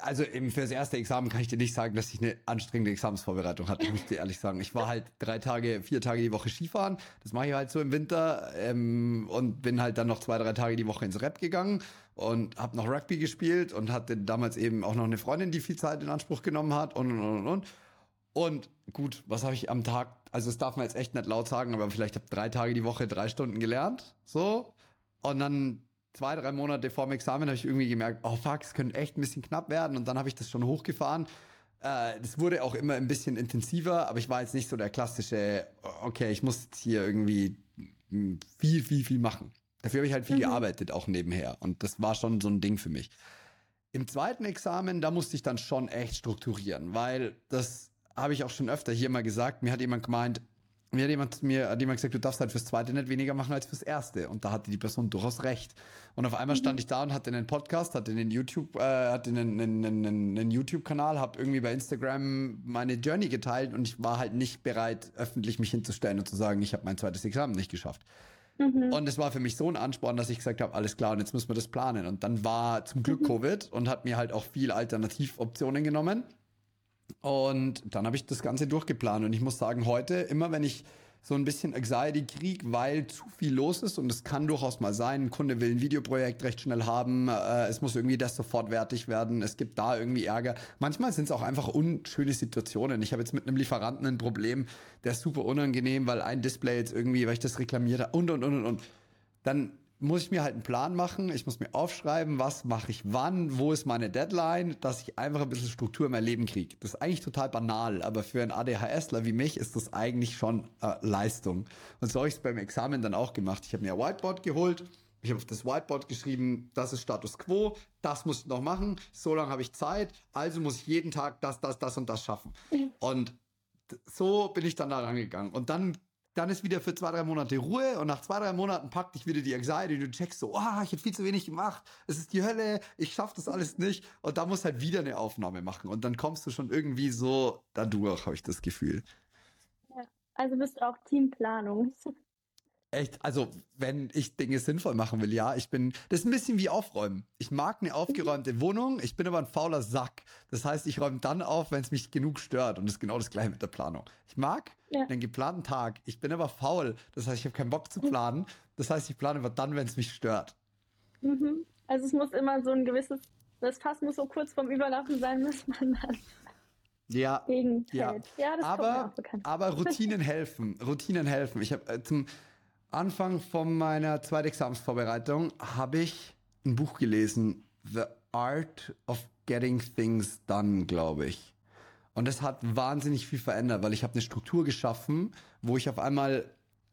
also eben für das erste Examen kann ich dir nicht sagen, dass ich eine anstrengende Examensvorbereitung hatte, muss ich dir ehrlich sagen. Ich war halt drei Tage, vier Tage die Woche Skifahren. Das mache ich halt so im Winter ähm, und bin halt dann noch zwei, drei Tage die Woche ins Rap gegangen und habe noch Rugby gespielt und hatte damals eben auch noch eine Freundin, die viel Zeit in Anspruch genommen hat und und und und. Und gut, was habe ich am Tag? Also das darf man jetzt echt nicht laut sagen, aber vielleicht habe drei Tage die Woche drei Stunden gelernt, so und dann zwei, drei Monate vor dem Examen habe ich irgendwie gemerkt, oh fuck, es könnte echt ein bisschen knapp werden. Und dann habe ich das schon hochgefahren. Äh, das wurde auch immer ein bisschen intensiver, aber ich war jetzt nicht so der klassische, okay, ich muss jetzt hier irgendwie viel, viel, viel machen. Dafür habe ich halt viel mhm. gearbeitet, auch nebenher. Und das war schon so ein Ding für mich. Im zweiten Examen, da musste ich dann schon echt strukturieren, weil das habe ich auch schon öfter hier mal gesagt. Mir hat jemand gemeint, mir hat jemand, mir hat jemand gesagt, du darfst halt fürs zweite nicht weniger machen als fürs erste. Und da hatte die Person durchaus recht. Und auf einmal stand mhm. ich da und hatte einen Podcast, hatte einen YouTube, äh, hatte einen, einen, einen, einen YouTube-Kanal, habe irgendwie bei Instagram meine Journey geteilt und ich war halt nicht bereit, öffentlich mich hinzustellen und zu sagen, ich habe mein zweites Examen nicht geschafft. Mhm. Und es war für mich so ein Ansporn, dass ich gesagt habe, alles klar, und jetzt müssen wir das planen. Und dann war zum Glück mhm. Covid und hat mir halt auch viel Alternativoptionen genommen. Und dann habe ich das Ganze durchgeplant. Und ich muss sagen, heute, immer wenn ich so ein bisschen Anxiety kriege, weil zu viel los ist und es kann durchaus mal sein, ein Kunde will ein Videoprojekt recht schnell haben, äh, es muss irgendwie das sofort wertig werden, es gibt da irgendwie Ärger. Manchmal sind es auch einfach unschöne Situationen. Ich habe jetzt mit einem Lieferanten ein Problem, der ist super unangenehm, weil ein Display jetzt irgendwie, weil ich das reklamiert habe und und und und und. Dann muss ich mir halt einen Plan machen. Ich muss mir aufschreiben, was mache ich wann, wo ist meine Deadline, dass ich einfach ein bisschen Struktur in mein Leben kriege. Das ist eigentlich total banal, aber für einen ADHSler wie mich ist das eigentlich schon äh, Leistung. Und so habe ich es beim Examen dann auch gemacht. Ich habe mir ein Whiteboard geholt. Ich habe auf das Whiteboard geschrieben, das ist Status Quo, das muss ich noch machen, so lange habe ich Zeit, also muss ich jeden Tag das, das, das und das schaffen. Und so bin ich dann da rangegangen. Und dann dann ist wieder für zwei, drei Monate Ruhe und nach zwei, drei Monaten packt dich wieder die Anxiety. Du checkst so, oh, ich habe viel zu wenig gemacht, es ist die Hölle, ich schaff das alles nicht. Und da musst halt wieder eine Aufnahme machen. Und dann kommst du schon irgendwie so dadurch, habe ich das Gefühl. Also bist du auch Teamplanung. Echt, also wenn ich Dinge sinnvoll machen will, ja, ich bin, das ist ein bisschen wie aufräumen. Ich mag eine aufgeräumte Wohnung, ich bin aber ein fauler Sack. Das heißt, ich räume dann auf, wenn es mich genug stört. Und das ist genau das gleiche mit der Planung. Ich mag ja. einen geplanten Tag, ich bin aber faul. Das heißt, ich habe keinen Bock zu planen. Das heißt, ich plane aber dann, wenn es mich stört. Mhm. Also es muss immer so ein gewisses, das Fass muss so kurz vorm Überlaufen sein, muss man dann ja, ja. ja aber, aber Routinen helfen. Routinen helfen. Ich habe äh, zum Anfang von meiner Zweitexamensvorbereitung habe ich ein Buch gelesen, The Art of Getting Things Done, glaube ich. Und das hat wahnsinnig viel verändert, weil ich habe eine Struktur geschaffen, wo ich auf einmal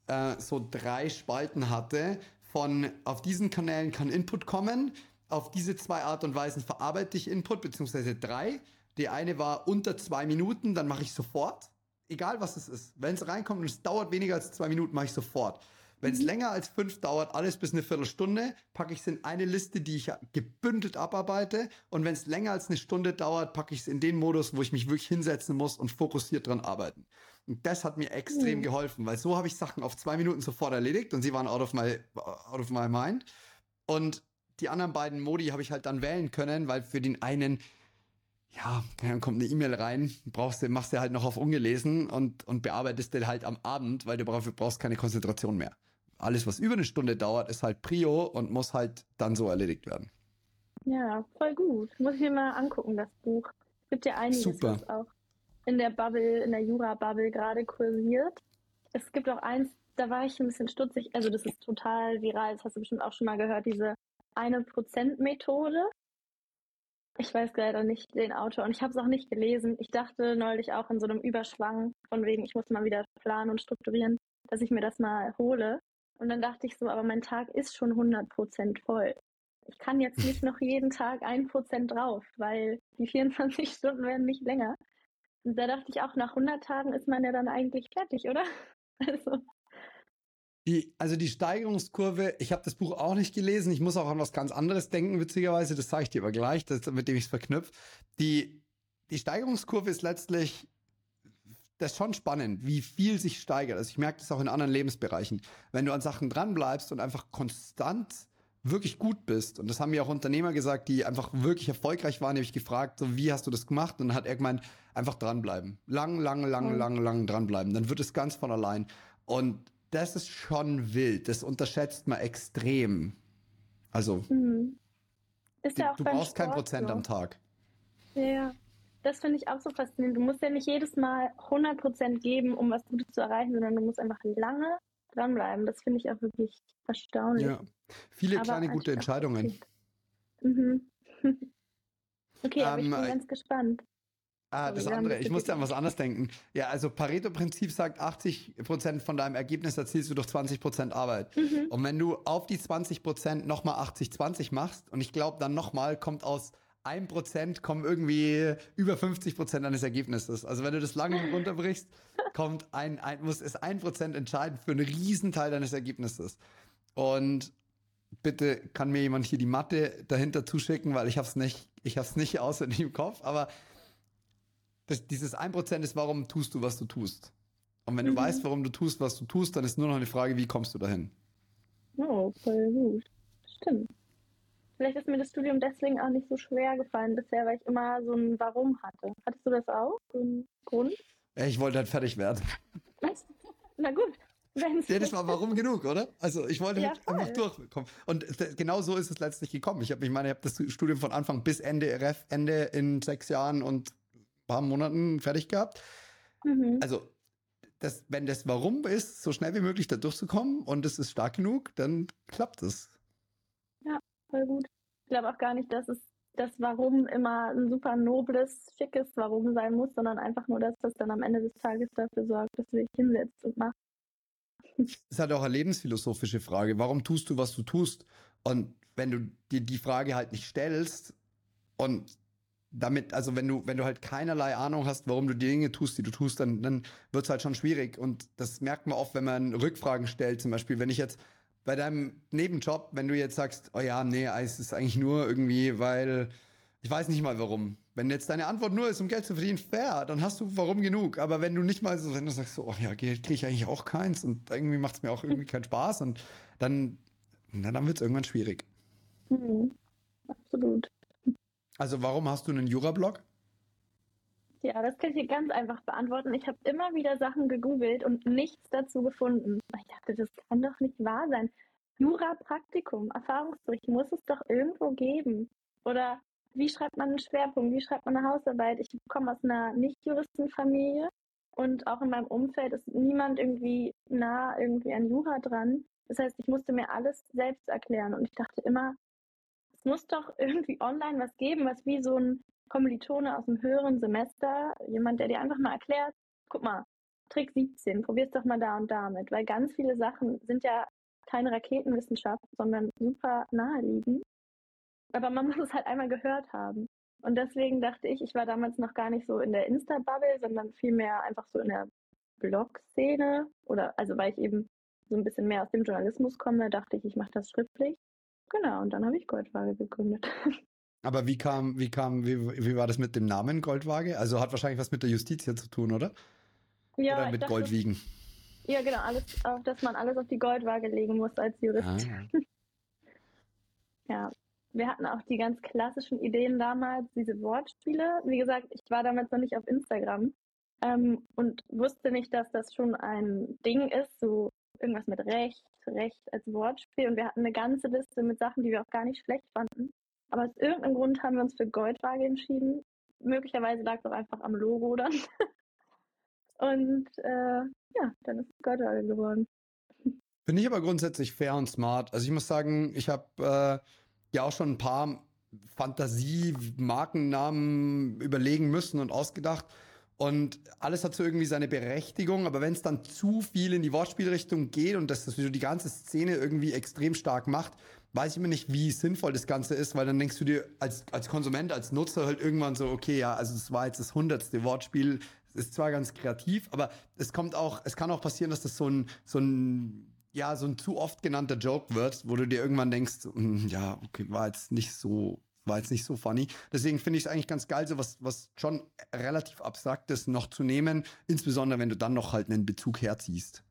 äh, so drei Spalten hatte von auf diesen Kanälen kann Input kommen, auf diese zwei Art und Weisen verarbeite ich Input, beziehungsweise drei. Die eine war unter zwei Minuten, dann mache ich sofort. Egal was es ist. Wenn es reinkommt und es dauert weniger als zwei Minuten, mache ich sofort. Wenn es mhm. länger als fünf dauert, alles bis eine Viertelstunde, packe ich es in eine Liste, die ich gebündelt abarbeite. Und wenn es länger als eine Stunde dauert, packe ich es in den Modus, wo ich mich wirklich hinsetzen muss und fokussiert dran arbeiten. Und das hat mir extrem mhm. geholfen, weil so habe ich Sachen auf zwei Minuten sofort erledigt und sie waren out of my, out of my mind. Und die anderen beiden Modi habe ich halt dann wählen können, weil für den einen ja, dann kommt eine E-Mail rein, brauchst du, machst du halt noch auf ungelesen und, und bearbeitest den halt am Abend, weil du brauchst, brauchst keine Konzentration mehr. Alles, was über eine Stunde dauert, ist halt Prio und muss halt dann so erledigt werden. Ja, voll gut. Muss ich mir mal angucken, das Buch. Es gibt ja einiges, Super. was auch in der Bubble, in der Jura-Bubble gerade kursiert. Es gibt auch eins, da war ich ein bisschen stutzig, also das ist total viral, das hast du bestimmt auch schon mal gehört, diese eine Prozent Methode. Ich weiß leider nicht den Autor und ich habe es auch nicht gelesen. Ich dachte neulich auch in so einem Überschwang, von wegen, ich muss mal wieder planen und strukturieren, dass ich mir das mal hole. Und dann dachte ich so, aber mein Tag ist schon 100% voll. Ich kann jetzt nicht noch jeden Tag ein Prozent drauf, weil die 24 Stunden werden nicht länger. Und da dachte ich auch, nach 100 Tagen ist man ja dann eigentlich fertig, oder? Also. Die, also die Steigerungskurve, ich habe das Buch auch nicht gelesen, ich muss auch an was ganz anderes denken, witzigerweise, das sage ich dir aber gleich, das, mit dem ich es verknüpfe. Die, die Steigerungskurve ist letztlich, das ist schon spannend, wie viel sich steigert. Also ich merke das auch in anderen Lebensbereichen. Wenn du an Sachen dranbleibst und einfach konstant wirklich gut bist, und das haben mir auch Unternehmer gesagt, die einfach wirklich erfolgreich waren, habe ich gefragt, so wie hast du das gemacht? Und dann hat er gemeint, einfach dranbleiben. Lang, lang, lang, mhm. lang, lang dranbleiben. Dann wird es ganz von allein. Und das ist schon wild. Das unterschätzt man extrem. Also, mhm. ist ja auch du brauchst Sport kein Prozent so. am Tag. Ja, das finde ich auch so faszinierend. Du musst ja nicht jedes Mal 100 Prozent geben, um was Gutes zu erreichen, sondern du musst einfach lange dranbleiben. Das finde ich auch wirklich erstaunlich. Ja, viele aber kleine gute Entscheidungen. Mhm. okay, aber ähm, ich bin ganz gespannt. Ah, das andere. Ich musste an was anderes denken. Ja, also Pareto-Prinzip sagt, 80 Prozent von deinem Ergebnis erzielst du durch 20 Prozent Arbeit. Mhm. Und wenn du auf die 20 Prozent nochmal 80-20 machst, und ich glaube dann nochmal, kommt aus 1 Prozent kommen irgendwie über 50 Prozent deines Ergebnisses. Also wenn du das lange runterbrichst, kommt ein, ein muss es 1 Prozent entscheiden für einen Riesenteil deines Ergebnisses. Und bitte kann mir jemand hier die Matte dahinter zuschicken, weil ich habe es nicht, ich habe es nicht auswendig im Kopf, aber das, dieses 1% ist, warum tust du, was du tust. Und wenn mhm. du weißt, warum du tust, was du tust, dann ist nur noch eine Frage, wie kommst du dahin? Oh, voll gut. Stimmt. Vielleicht ist mir das Studium deswegen auch nicht so schwer gefallen bisher, weil ich immer so ein Warum hatte. Hattest du das auch? So einen Grund? Ich wollte halt fertig werden. Was? Na gut. Wenn's ja, das war warum genug, oder? Also ich wollte ja, halt einfach durchkommen. Und genau so ist es letztlich gekommen. Ich habe, ich meine, ich habe das Studium von Anfang bis Ende RF, Ende in sechs Jahren und paar Monaten fertig gehabt. Mhm. Also, das, wenn das Warum ist, so schnell wie möglich da durchzukommen und es ist stark genug, dann klappt es. Ja, voll gut. Glaube auch gar nicht, dass es das Warum immer ein super nobles, schickes Warum sein muss, sondern einfach nur, dass das dann am Ende des Tages dafür sorgt, dass du dich hinsetzt und machst. Das ist halt auch eine lebensphilosophische Frage. Warum tust du, was du tust? Und wenn du dir die Frage halt nicht stellst und damit, also wenn du, wenn du halt keinerlei Ahnung hast, warum du die Dinge tust, die du tust, dann, dann wird es halt schon schwierig. Und das merkt man oft, wenn man Rückfragen stellt. Zum Beispiel, wenn ich jetzt bei deinem Nebenjob, wenn du jetzt sagst, oh ja, nee, es ist eigentlich nur irgendwie, weil ich weiß nicht mal warum. Wenn jetzt deine Antwort nur ist, um Geld zu verdienen, fair, dann hast du warum genug. Aber wenn du nicht mal so, wenn du sagst, so, oh ja, Geld kriege ich eigentlich auch keins und irgendwie macht es mir auch irgendwie keinen Spaß und dann, na, dann wird es irgendwann schwierig. Mhm. Absolut. Also warum hast du einen Jura-Blog? Ja, das kann ich dir ganz einfach beantworten. Ich habe immer wieder Sachen gegoogelt und nichts dazu gefunden. Ich dachte, das kann doch nicht wahr sein. Jura-Praktikum, Erfahrungsbericht muss es doch irgendwo geben. Oder wie schreibt man einen Schwerpunkt? Wie schreibt man eine Hausarbeit? Ich komme aus einer Nicht-Juristenfamilie und auch in meinem Umfeld ist niemand irgendwie nah irgendwie an Jura dran. Das heißt, ich musste mir alles selbst erklären und ich dachte immer, es muss doch irgendwie online was geben, was wie so ein Kommilitone aus dem höheren Semester, jemand, der dir einfach mal erklärt, guck mal, Trick 17, probier's doch mal da und damit, weil ganz viele Sachen sind ja keine Raketenwissenschaft, sondern super naheliegend. Aber man muss es halt einmal gehört haben. Und deswegen dachte ich, ich war damals noch gar nicht so in der Insta-Bubble, sondern vielmehr einfach so in der Blog-Szene oder also weil ich eben so ein bisschen mehr aus dem Journalismus komme, dachte ich, ich mache das schriftlich. Genau, und dann habe ich Goldwaage gegründet. Aber wie kam, wie kam, wie, wie war das mit dem Namen Goldwaage? Also hat wahrscheinlich was mit der Justiz hier zu tun, oder? Ja, oder mit dachte, Goldwiegen? Ja, genau, alles, dass man alles auf die Goldwaage legen muss als Jurist. Ah. ja, wir hatten auch die ganz klassischen Ideen damals, diese Wortspiele. Wie gesagt, ich war damals noch nicht auf Instagram ähm, und wusste nicht, dass das schon ein Ding ist, so irgendwas mit Recht, Recht als Wortspiel. Und wir hatten eine ganze Liste mit Sachen, die wir auch gar nicht schlecht fanden. Aber aus irgendeinem Grund haben wir uns für Goldwaage entschieden. Möglicherweise lag es auch einfach am Logo dann. und äh, ja, dann ist es Goldwaage geworden. Finde ich aber grundsätzlich fair und smart. Also ich muss sagen, ich habe äh, ja auch schon ein paar Fantasie-Markennamen überlegen müssen und ausgedacht. Und alles hat so irgendwie seine Berechtigung, aber wenn es dann zu viel in die Wortspielrichtung geht und das, das die ganze Szene irgendwie extrem stark macht, weiß ich mir nicht, wie sinnvoll das Ganze ist, weil dann denkst du dir als, als Konsument, als Nutzer halt irgendwann so, okay, ja, also es war jetzt das hundertste Wortspiel, ist zwar ganz kreativ, aber es kommt auch, es kann auch passieren, dass das so ein, so ein ja, so ein zu oft genannter Joke wird, wo du dir irgendwann denkst, hm, ja, okay, war jetzt nicht so, war jetzt nicht so funny. Deswegen finde ich es eigentlich ganz geil, so was, was schon relativ Abstraktes noch zu nehmen, insbesondere wenn du dann noch halt einen Bezug herziehst.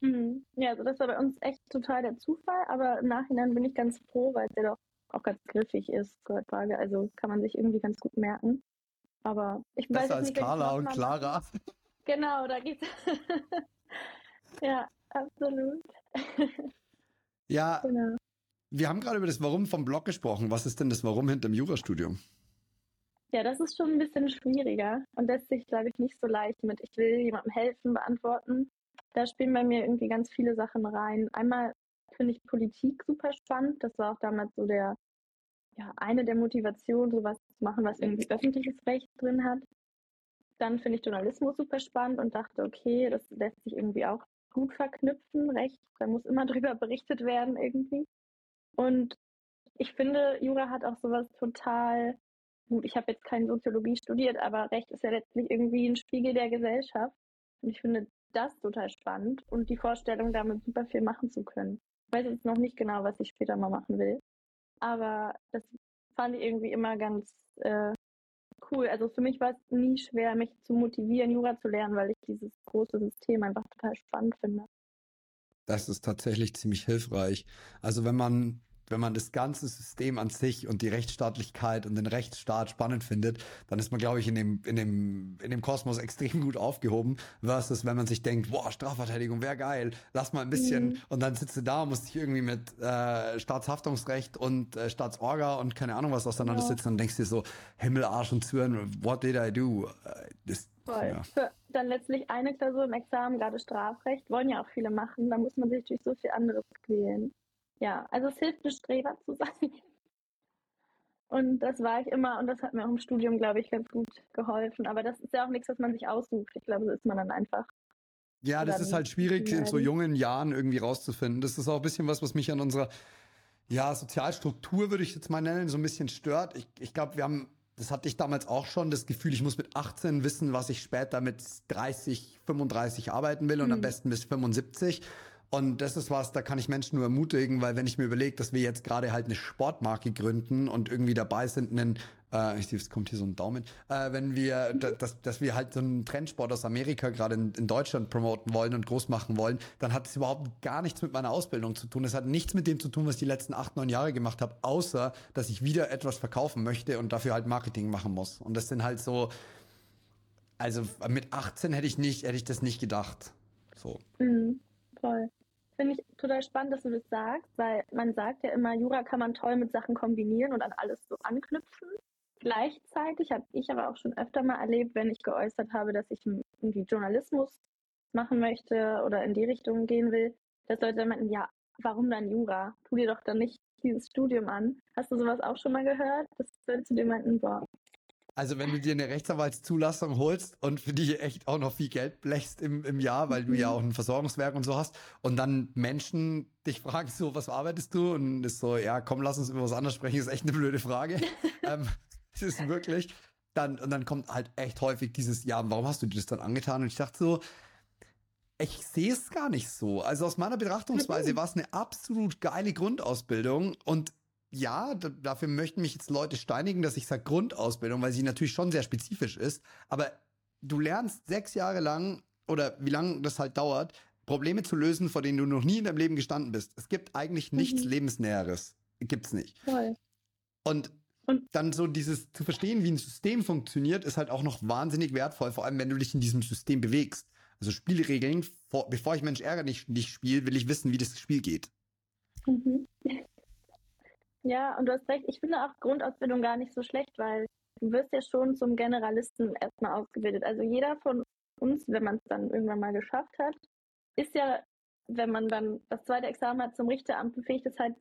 Mhm. Ja, also das war bei uns echt total der Zufall, aber im Nachhinein bin ich ganz froh, weil es ja doch auch ganz griffig ist, Goldwaage. Also kann man sich irgendwie ganz gut merken. Aber ich weiß Besser als nicht, Carla und Clara. Genau, da geht's. ja, absolut. ja, genau. wir haben gerade über das Warum vom Blog gesprochen. Was ist denn das Warum hinter dem Jurastudium? Ja, das ist schon ein bisschen schwieriger und lässt sich, glaube ich, nicht so leicht mit Ich will jemandem helfen beantworten. Da spielen bei mir irgendwie ganz viele Sachen rein. Einmal finde ich Politik super spannend. Das war auch damals so der, ja, eine der Motivationen, sowas zu machen, was irgendwie öffentliches Recht drin hat. Dann finde ich Journalismus super spannend und dachte, okay, das lässt sich irgendwie auch gut verknüpfen, Recht. Da muss immer drüber berichtet werden irgendwie. Und ich finde, Jura hat auch sowas total gut. Ich habe jetzt keine Soziologie studiert, aber Recht ist ja letztlich irgendwie ein Spiegel der Gesellschaft. Und ich finde das total spannend und die Vorstellung, damit super viel machen zu können. Ich weiß jetzt noch nicht genau, was ich später mal machen will. Aber das fand ich irgendwie immer ganz äh, cool. Also für mich war es nie schwer, mich zu motivieren, Jura zu lernen, weil ich dieses große System einfach total spannend finde. Das ist tatsächlich ziemlich hilfreich. Also wenn man wenn man das ganze System an sich und die Rechtsstaatlichkeit und den Rechtsstaat spannend findet, dann ist man, glaube ich, in dem, in dem, in dem Kosmos extrem gut aufgehoben, versus wenn man sich denkt, boah, Strafverteidigung wäre geil, lass mal ein bisschen, mhm. und dann sitzt du da und musst dich irgendwie mit äh, Staatshaftungsrecht und äh, Staatsorga und keine Ahnung was auseinandersetzen ja. und denkst dir so, Himmel, Arsch und Zwirn, what did I do? Äh, das, Voll. Ja. Für dann letztlich eine Klausur im Examen, gerade Strafrecht, wollen ja auch viele machen, da muss man sich durch so viel anderes quälen ja, also es hilft, ein Streber zu sein. Und das war ich immer und das hat mir auch im Studium, glaube ich, ganz gut geholfen. Aber das ist ja auch nichts, was man sich aussucht. Ich glaube, so ist man dann einfach. Ja, das ist halt schwierig in so jungen Jahren irgendwie rauszufinden. Das ist auch ein bisschen was, was mich an unserer ja, Sozialstruktur, würde ich jetzt mal nennen, so ein bisschen stört. Ich, ich glaube, wir haben, das hatte ich damals auch schon, das Gefühl, ich muss mit 18 wissen, was ich später mit 30, 35 arbeiten will und hm. am besten bis 75. Und das ist was, da kann ich Menschen nur ermutigen, weil wenn ich mir überlege, dass wir jetzt gerade halt eine Sportmarke gründen und irgendwie dabei sind, einen, äh, ich sehe, es kommt hier so ein Daumen, äh, wenn wir, dass, dass wir halt so einen Trendsport aus Amerika gerade in, in Deutschland promoten wollen und groß machen wollen, dann hat es überhaupt gar nichts mit meiner Ausbildung zu tun. Es hat nichts mit dem zu tun, was ich die letzten acht, neun Jahre gemacht habe, außer, dass ich wieder etwas verkaufen möchte und dafür halt Marketing machen muss. Und das sind halt so, also mit 18 hätte ich nicht, hätte ich das nicht gedacht. So. Mhm, voll. Finde ich total spannend, dass du das sagst, weil man sagt ja immer, Jura kann man toll mit Sachen kombinieren und an alles so anknüpfen. Gleichzeitig habe ich aber auch schon öfter mal erlebt, wenn ich geäußert habe, dass ich irgendwie Journalismus machen möchte oder in die Richtung gehen will, dass Leute dann meinten, ja, warum dann Jura? Tu dir doch dann nicht dieses Studium an. Hast du sowas auch schon mal gehört? Dass Leute zu dir meinten, boah, also wenn du dir eine Rechtsanwaltszulassung holst und für die echt auch noch viel Geld blechst im, im Jahr, weil du ja auch ein Versorgungswerk und so hast und dann Menschen dich fragen so, was arbeitest du? Und ist so, ja, komm, lass uns über was anderes sprechen, ist echt eine blöde Frage. ähm, das ist wirklich. Dann, und dann kommt halt echt häufig dieses, ja, warum hast du dir das dann angetan? Und ich dachte so, Ich sehe es gar nicht so. Also aus meiner Betrachtungsweise war es eine absolut geile Grundausbildung und ja, dafür möchten mich jetzt Leute steinigen, dass ich sage Grundausbildung, weil sie natürlich schon sehr spezifisch ist. Aber du lernst sechs Jahre lang oder wie lange das halt dauert, Probleme zu lösen, vor denen du noch nie in deinem Leben gestanden bist. Es gibt eigentlich nichts mhm. Lebensnäheres. Gibt's nicht. Toll. Und, und dann so dieses zu verstehen, wie ein System funktioniert, ist halt auch noch wahnsinnig wertvoll, vor allem wenn du dich in diesem System bewegst. Also Spielregeln, vor, bevor ich Mensch ärger nicht, nicht spiele, will ich wissen, wie das Spiel geht. Mhm. Ja, und du hast recht. Ich finde auch Grundausbildung gar nicht so schlecht, weil du wirst ja schon zum Generalisten erstmal ausgebildet. Also jeder von uns, wenn man es dann irgendwann mal geschafft hat, ist ja, wenn man dann das zweite Examen hat, zum Richteramt befähigt, ist halt,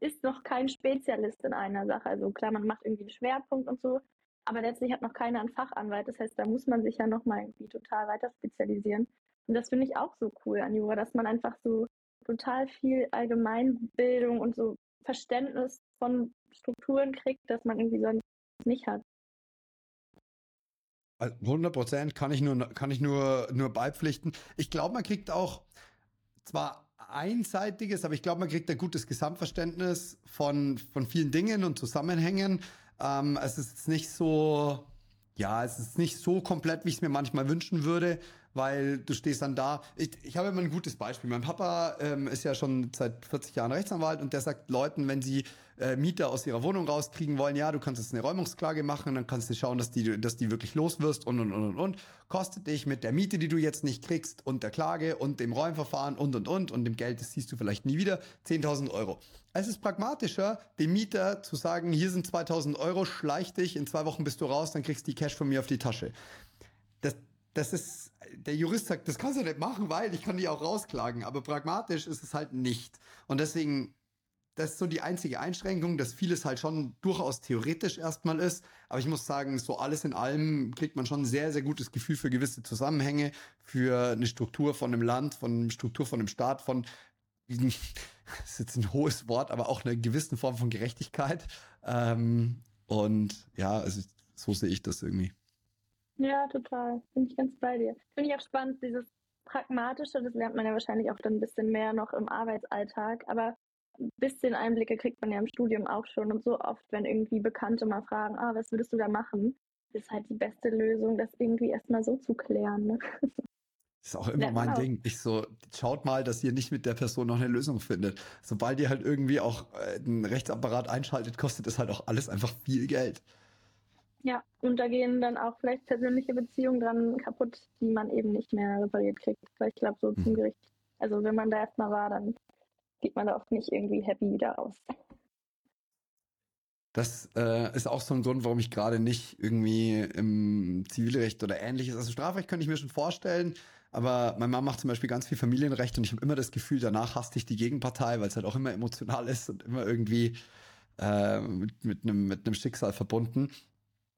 ist noch kein Spezialist in einer Sache. Also klar, man macht irgendwie einen Schwerpunkt und so, aber letztlich hat noch keiner einen Fachanwalt. Das heißt, da muss man sich ja nochmal irgendwie total weiter spezialisieren. Und das finde ich auch so cool an Jura, dass man einfach so total viel Allgemeinbildung und so Verständnis von Strukturen kriegt, dass man irgendwie sonst nicht hat. 100 Prozent kann ich nur, kann ich nur, nur beipflichten. Ich glaube, man kriegt auch zwar einseitiges, aber ich glaube, man kriegt ein gutes Gesamtverständnis von, von vielen Dingen und Zusammenhängen. Ähm, es ist nicht so, ja, es ist nicht so komplett, wie ich es mir manchmal wünschen würde weil du stehst dann da. Ich, ich habe immer ein gutes Beispiel. Mein Papa ähm, ist ja schon seit 40 Jahren Rechtsanwalt und der sagt Leuten, wenn sie äh, Mieter aus ihrer Wohnung rauskriegen wollen, ja, du kannst jetzt eine Räumungsklage machen, dann kannst du schauen, dass die, dass die wirklich los wirst und und und und und. Kostet dich mit der Miete, die du jetzt nicht kriegst und der Klage und dem Räumverfahren und und und und dem Geld, das siehst du vielleicht nie wieder, 10.000 Euro. Es ist pragmatischer, dem Mieter zu sagen, hier sind 2.000 Euro, schleich dich, in zwei Wochen bist du raus, dann kriegst du die Cash von mir auf die Tasche. Das, das ist, der Jurist sagt, das kannst du nicht machen, weil ich kann die auch rausklagen. Aber pragmatisch ist es halt nicht. Und deswegen, das ist so die einzige Einschränkung, dass vieles halt schon durchaus theoretisch erstmal ist. Aber ich muss sagen, so alles in allem kriegt man schon ein sehr, sehr gutes Gefühl für gewisse Zusammenhänge, für eine Struktur von einem Land, von einer Struktur von einem Staat, von, das ist jetzt ein hohes Wort, aber auch einer gewissen Form von Gerechtigkeit. Ähm, und ja, also so sehe ich das irgendwie. Ja, total. Bin ich ganz bei dir. Finde ich auch spannend, dieses Pragmatische, das lernt man ja wahrscheinlich auch dann ein bisschen mehr noch im Arbeitsalltag, aber ein bisschen Einblicke kriegt man ja im Studium auch schon und so oft, wenn irgendwie Bekannte mal fragen, ah, was würdest du da machen, ist halt die beste Lösung, das irgendwie erstmal so zu klären. Ne? Das ist auch immer ja, mein genau. Ding. Ich so, schaut mal, dass ihr nicht mit der Person noch eine Lösung findet. Sobald ihr halt irgendwie auch äh, einen Rechtsapparat einschaltet, kostet es halt auch alles einfach viel Geld. Ja, und da gehen dann auch vielleicht persönliche Beziehungen dran kaputt, die man eben nicht mehr repariert kriegt. Weil ich glaube, so zum hm. Gericht. Also wenn man da erstmal war, dann geht man da oft nicht irgendwie happy wieder raus. Das äh, ist auch so ein Grund, warum ich gerade nicht irgendwie im Zivilrecht oder ähnliches, also Strafrecht könnte ich mir schon vorstellen, aber mein Mama macht zum Beispiel ganz viel Familienrecht und ich habe immer das Gefühl, danach hasste ich die Gegenpartei, weil es halt auch immer emotional ist und immer irgendwie äh, mit, mit, einem, mit einem Schicksal verbunden.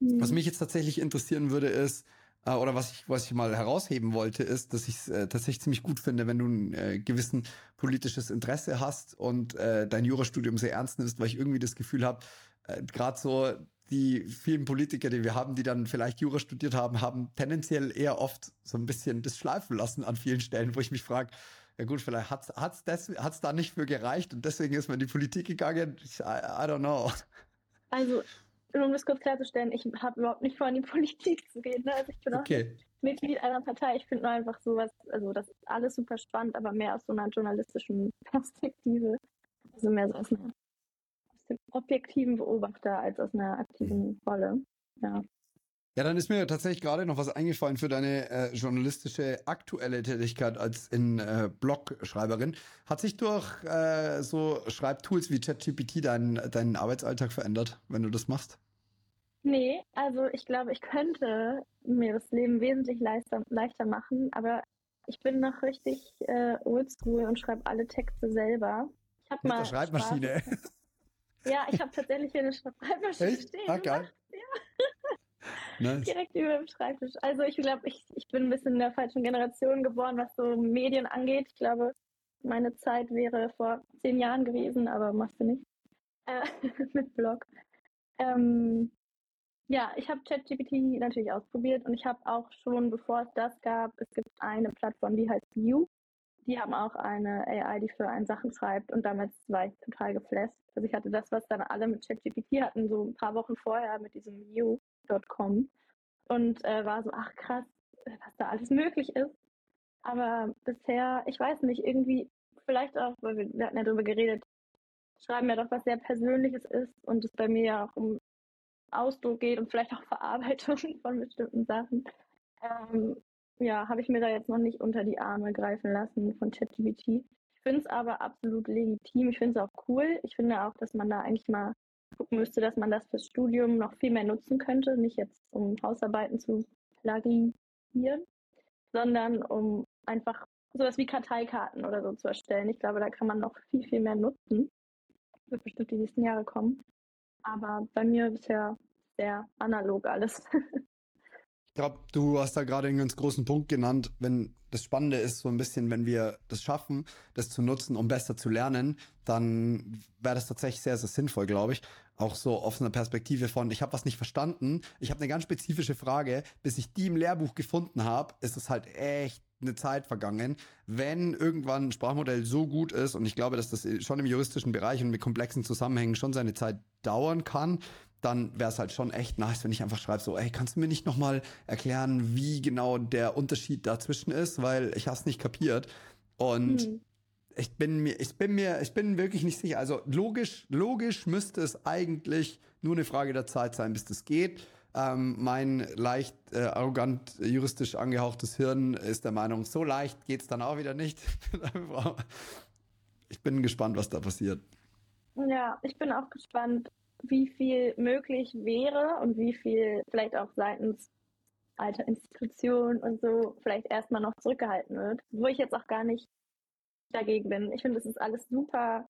Mhm. Was mich jetzt tatsächlich interessieren würde, ist, äh, oder was ich, was ich mal herausheben wollte, ist, dass ich es äh, tatsächlich ziemlich gut finde, wenn du ein äh, gewissen politisches Interesse hast und äh, dein Jurastudium sehr ernst nimmst, weil ich irgendwie das Gefühl habe, äh, gerade so die vielen Politiker, die wir haben, die dann vielleicht Jura studiert haben, haben tendenziell eher oft so ein bisschen das schleifen lassen an vielen Stellen, wo ich mich frage, ja gut, vielleicht hat es hat's da nicht für gereicht und deswegen ist man in die Politik gegangen. Ich, I, I don't know. Also um das kurz klarzustellen, ich habe überhaupt nicht vor, in die Politik zu gehen. Ne? Also ich bin okay. auch Mitglied einer Partei. Ich finde nur einfach sowas, also das ist alles super spannend, aber mehr aus so einer journalistischen Perspektive. Also mehr so aus, einer, aus dem objektiven Beobachter als aus einer aktiven mhm. Rolle. Ja. Ja, dann ist mir tatsächlich gerade noch was eingefallen für deine äh, journalistische aktuelle Tätigkeit als in äh, Blogschreiberin. Hat sich durch äh, so Schreibtools wie ChatGPT deinen deinen Arbeitsalltag verändert, wenn du das machst? Nee, also ich glaube, ich könnte mir das Leben wesentlich leichter, leichter machen, aber ich bin noch richtig äh, oldschool und schreibe alle Texte selber. Ich habe mal. Schreibmaschine. Spaß. Ja, ich habe tatsächlich hier eine Schreibmaschine Echt? stehen. Ah, geil. Ja. Nice. Direkt über dem Schreibtisch. Also ich glaube, ich, ich bin ein bisschen in der falschen Generation geboren, was so Medien angeht. Ich glaube, meine Zeit wäre vor zehn Jahren gewesen, aber machst du nicht. Äh, mit Blog. Ähm, Ja, ich habe ChatGPT natürlich ausprobiert und ich habe auch schon, bevor es das gab, es gibt eine Plattform, die heißt View. Die haben auch eine AI, die für einen Sachen schreibt und damit war ich total geflasht. Also ich hatte das, was dann alle mit ChatGPT hatten, so ein paar Wochen vorher mit diesem View.com und äh, war so, ach krass, was da alles möglich ist. Aber bisher, ich weiß nicht, irgendwie, vielleicht auch, weil wir, wir hatten ja darüber geredet, Schreiben ja doch was sehr Persönliches ist und es bei mir ja auch um Ausdruck geht und vielleicht auch Verarbeitung von bestimmten Sachen. Ähm, ja, habe ich mir da jetzt noch nicht unter die Arme greifen lassen von ChatGPT. Ich finde es aber absolut legitim. Ich finde es auch cool. Ich finde auch, dass man da eigentlich mal gucken müsste, dass man das fürs Studium noch viel mehr nutzen könnte. Nicht jetzt, um Hausarbeiten zu plagiieren, sondern um einfach sowas wie Karteikarten oder so zu erstellen. Ich glaube, da kann man noch viel, viel mehr nutzen. Wird bestimmt die nächsten Jahre kommen. Aber bei mir bisher sehr analog alles. ich glaube, du hast da gerade einen ganz großen Punkt genannt. Wenn das Spannende ist, so ein bisschen, wenn wir das schaffen, das zu nutzen, um besser zu lernen, dann wäre das tatsächlich sehr, sehr sinnvoll, glaube ich. Auch so aus einer Perspektive von, ich habe was nicht verstanden, ich habe eine ganz spezifische Frage, bis ich die im Lehrbuch gefunden habe, ist es halt echt eine Zeit vergangen. Wenn irgendwann ein Sprachmodell so gut ist, und ich glaube, dass das schon im juristischen Bereich und mit komplexen Zusammenhängen schon seine Zeit dauern kann, dann wäre es halt schon echt nice, wenn ich einfach schreibe so, ey, kannst du mir nicht nochmal erklären, wie genau der Unterschied dazwischen ist, weil ich es nicht kapiert. Und mhm. Ich bin mir, ich bin mir, ich bin wirklich nicht sicher. Also logisch, logisch müsste es eigentlich nur eine Frage der Zeit sein, bis das geht. Ähm, mein leicht äh, arrogant juristisch angehauchtes Hirn ist der Meinung, so leicht geht's dann auch wieder nicht. ich bin gespannt, was da passiert. Ja, ich bin auch gespannt, wie viel möglich wäre und wie viel vielleicht auch seitens alter Institutionen und so vielleicht erstmal noch zurückgehalten wird. Wo ich jetzt auch gar nicht dagegen bin. Ich finde, das ist alles super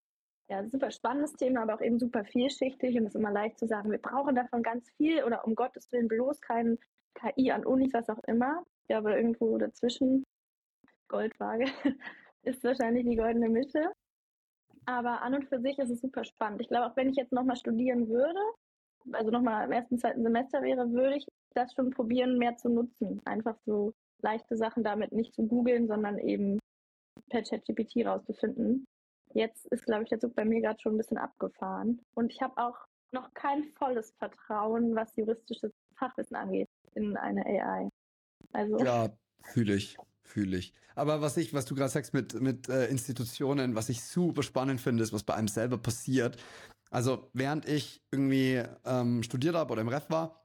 ja, super spannendes Thema, aber auch eben super vielschichtig und es ist immer leicht zu sagen, wir brauchen davon ganz viel oder um Gottes Willen bloß kein KI an Unis, was auch immer. Ja, aber irgendwo dazwischen, Goldwaage, ist wahrscheinlich die goldene Mitte. Aber an und für sich ist es super spannend. Ich glaube, auch wenn ich jetzt nochmal studieren würde, also nochmal im ersten, zweiten Semester wäre, würde ich das schon probieren, mehr zu nutzen. Einfach so leichte Sachen damit nicht zu googeln, sondern eben per ChatGPT rauszufinden. Jetzt ist, glaube ich, der Zug bei mir gerade schon ein bisschen abgefahren. Und ich habe auch noch kein volles Vertrauen, was juristisches Fachwissen angeht, in eine AI. Also. Ja, fühle ich. Fühle ich. Aber was ich, was du gerade sagst mit, mit äh, Institutionen, was ich super spannend finde, ist, was bei einem selber passiert. Also, während ich irgendwie ähm, studiert habe oder im Ref war,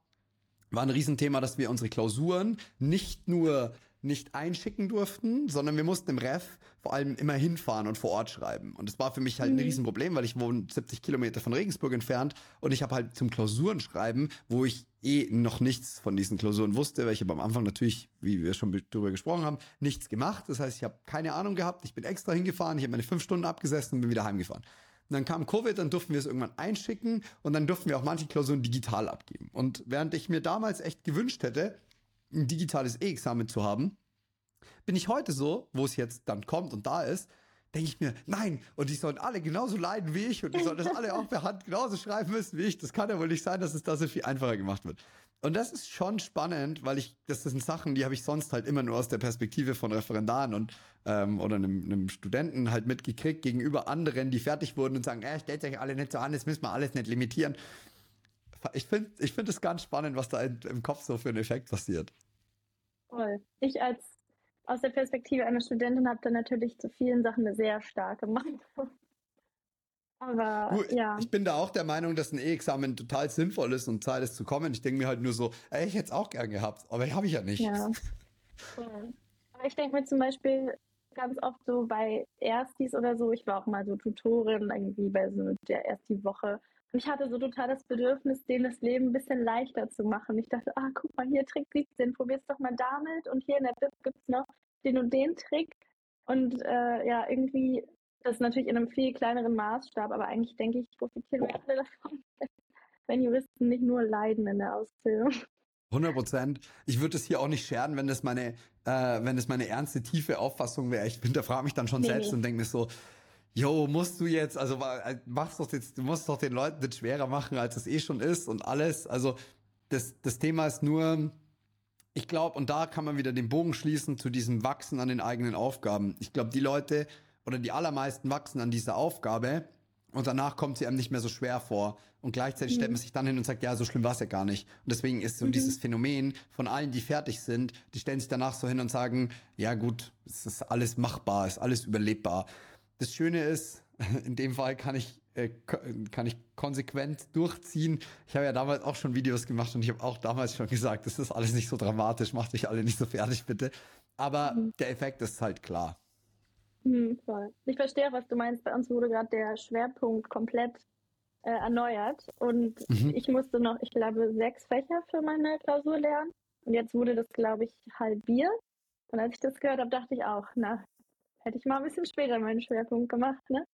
war ein Riesenthema, dass wir unsere Klausuren nicht nur nicht einschicken durften, sondern wir mussten im Ref vor allem immer hinfahren und vor Ort schreiben. Und das war für mich halt mhm. ein Riesenproblem, weil ich wohne 70 Kilometer von Regensburg entfernt und ich habe halt zum Klausurenschreiben, wo ich eh noch nichts von diesen Klausuren wusste, weil ich habe am Anfang natürlich, wie wir schon darüber gesprochen haben, nichts gemacht. Das heißt, ich habe keine Ahnung gehabt. Ich bin extra hingefahren, ich habe meine fünf Stunden abgesessen und bin wieder heimgefahren. Und dann kam Covid, dann durften wir es irgendwann einschicken und dann durften wir auch manche Klausuren digital abgeben. Und während ich mir damals echt gewünscht hätte, ein digitales E-Examen zu haben, bin ich heute so, wo es jetzt dann kommt und da ist, denke ich mir, nein, und die sollen alle genauso leiden wie ich und die sollen das alle auch per Hand genauso schreiben müssen wie ich. Das kann ja wohl nicht sein, dass es da so viel einfacher gemacht wird. Und das ist schon spannend, weil ich, das sind Sachen, die habe ich sonst halt immer nur aus der Perspektive von Referendaren und ähm, oder einem, einem Studenten halt mitgekriegt gegenüber anderen, die fertig wurden und sagen, äh, stellt euch alle nicht so an, das müssen wir alles nicht limitieren. Ich finde ich finde es ganz spannend, was da in, im Kopf so für einen Effekt passiert. Toll. Ich als aus der Perspektive einer Studentin habe da natürlich zu vielen Sachen eine sehr starke Meinung. Aber du, ja. Ich bin da auch der Meinung, dass ein E-Examen total sinnvoll ist und Zeit ist zu kommen. Ich denke mir halt nur so, ey, ich hätte es auch gern gehabt, aber habe ich ja nicht. Ja. aber ich denke mir zum Beispiel ganz oft so bei Erstis oder so, ich war auch mal so Tutorin irgendwie bei so der Ersti Woche und ich hatte so total das Bedürfnis, denen das Leben ein bisschen leichter zu machen. Ich dachte, ah, guck mal, hier Trick 17, probier's doch mal damit. Und hier in der Bib gibt's noch den und den Trick. Und äh, ja, irgendwie, das ist natürlich in einem viel kleineren Maßstab, aber eigentlich denke ich, profitieren wir alle davon, wenn Juristen nicht nur leiden in der Ausbildung. 100 Prozent. Ich würde es hier auch nicht scheren, wenn das meine, äh, wenn das meine ernste, tiefe Auffassung wäre. Ich hinterfrage mich dann schon nee. selbst und denke mir so, yo, musst du jetzt, also äh, machst doch jetzt, du musst doch den Leuten das schwerer machen, als es eh schon ist und alles. Also das, das Thema ist nur, ich glaube, und da kann man wieder den Bogen schließen zu diesem Wachsen an den eigenen Aufgaben. Ich glaube, die Leute oder die allermeisten wachsen an dieser Aufgabe und danach kommt sie einem nicht mehr so schwer vor. Und gleichzeitig mhm. stellt man sich dann hin und sagt, ja, so schlimm war es ja gar nicht. Und deswegen ist so mhm. dieses Phänomen von allen, die fertig sind, die stellen sich danach so hin und sagen, ja gut, es ist alles machbar, es ist alles überlebbar. Das Schöne ist, in dem Fall kann ich, äh, kann ich konsequent durchziehen. Ich habe ja damals auch schon Videos gemacht und ich habe auch damals schon gesagt, das ist alles nicht so dramatisch, macht euch alle nicht so fertig, bitte. Aber mhm. der Effekt ist halt klar. Mhm, voll. Ich verstehe auch, was du meinst. Bei uns wurde gerade der Schwerpunkt komplett äh, erneuert und mhm. ich musste noch, ich glaube, sechs Fächer für meine Klausur lernen. Und jetzt wurde das, glaube ich, halbiert. Und als ich das gehört habe, dachte ich auch, na, hätte ich mal ein bisschen später meinen Schwerpunkt gemacht, ne?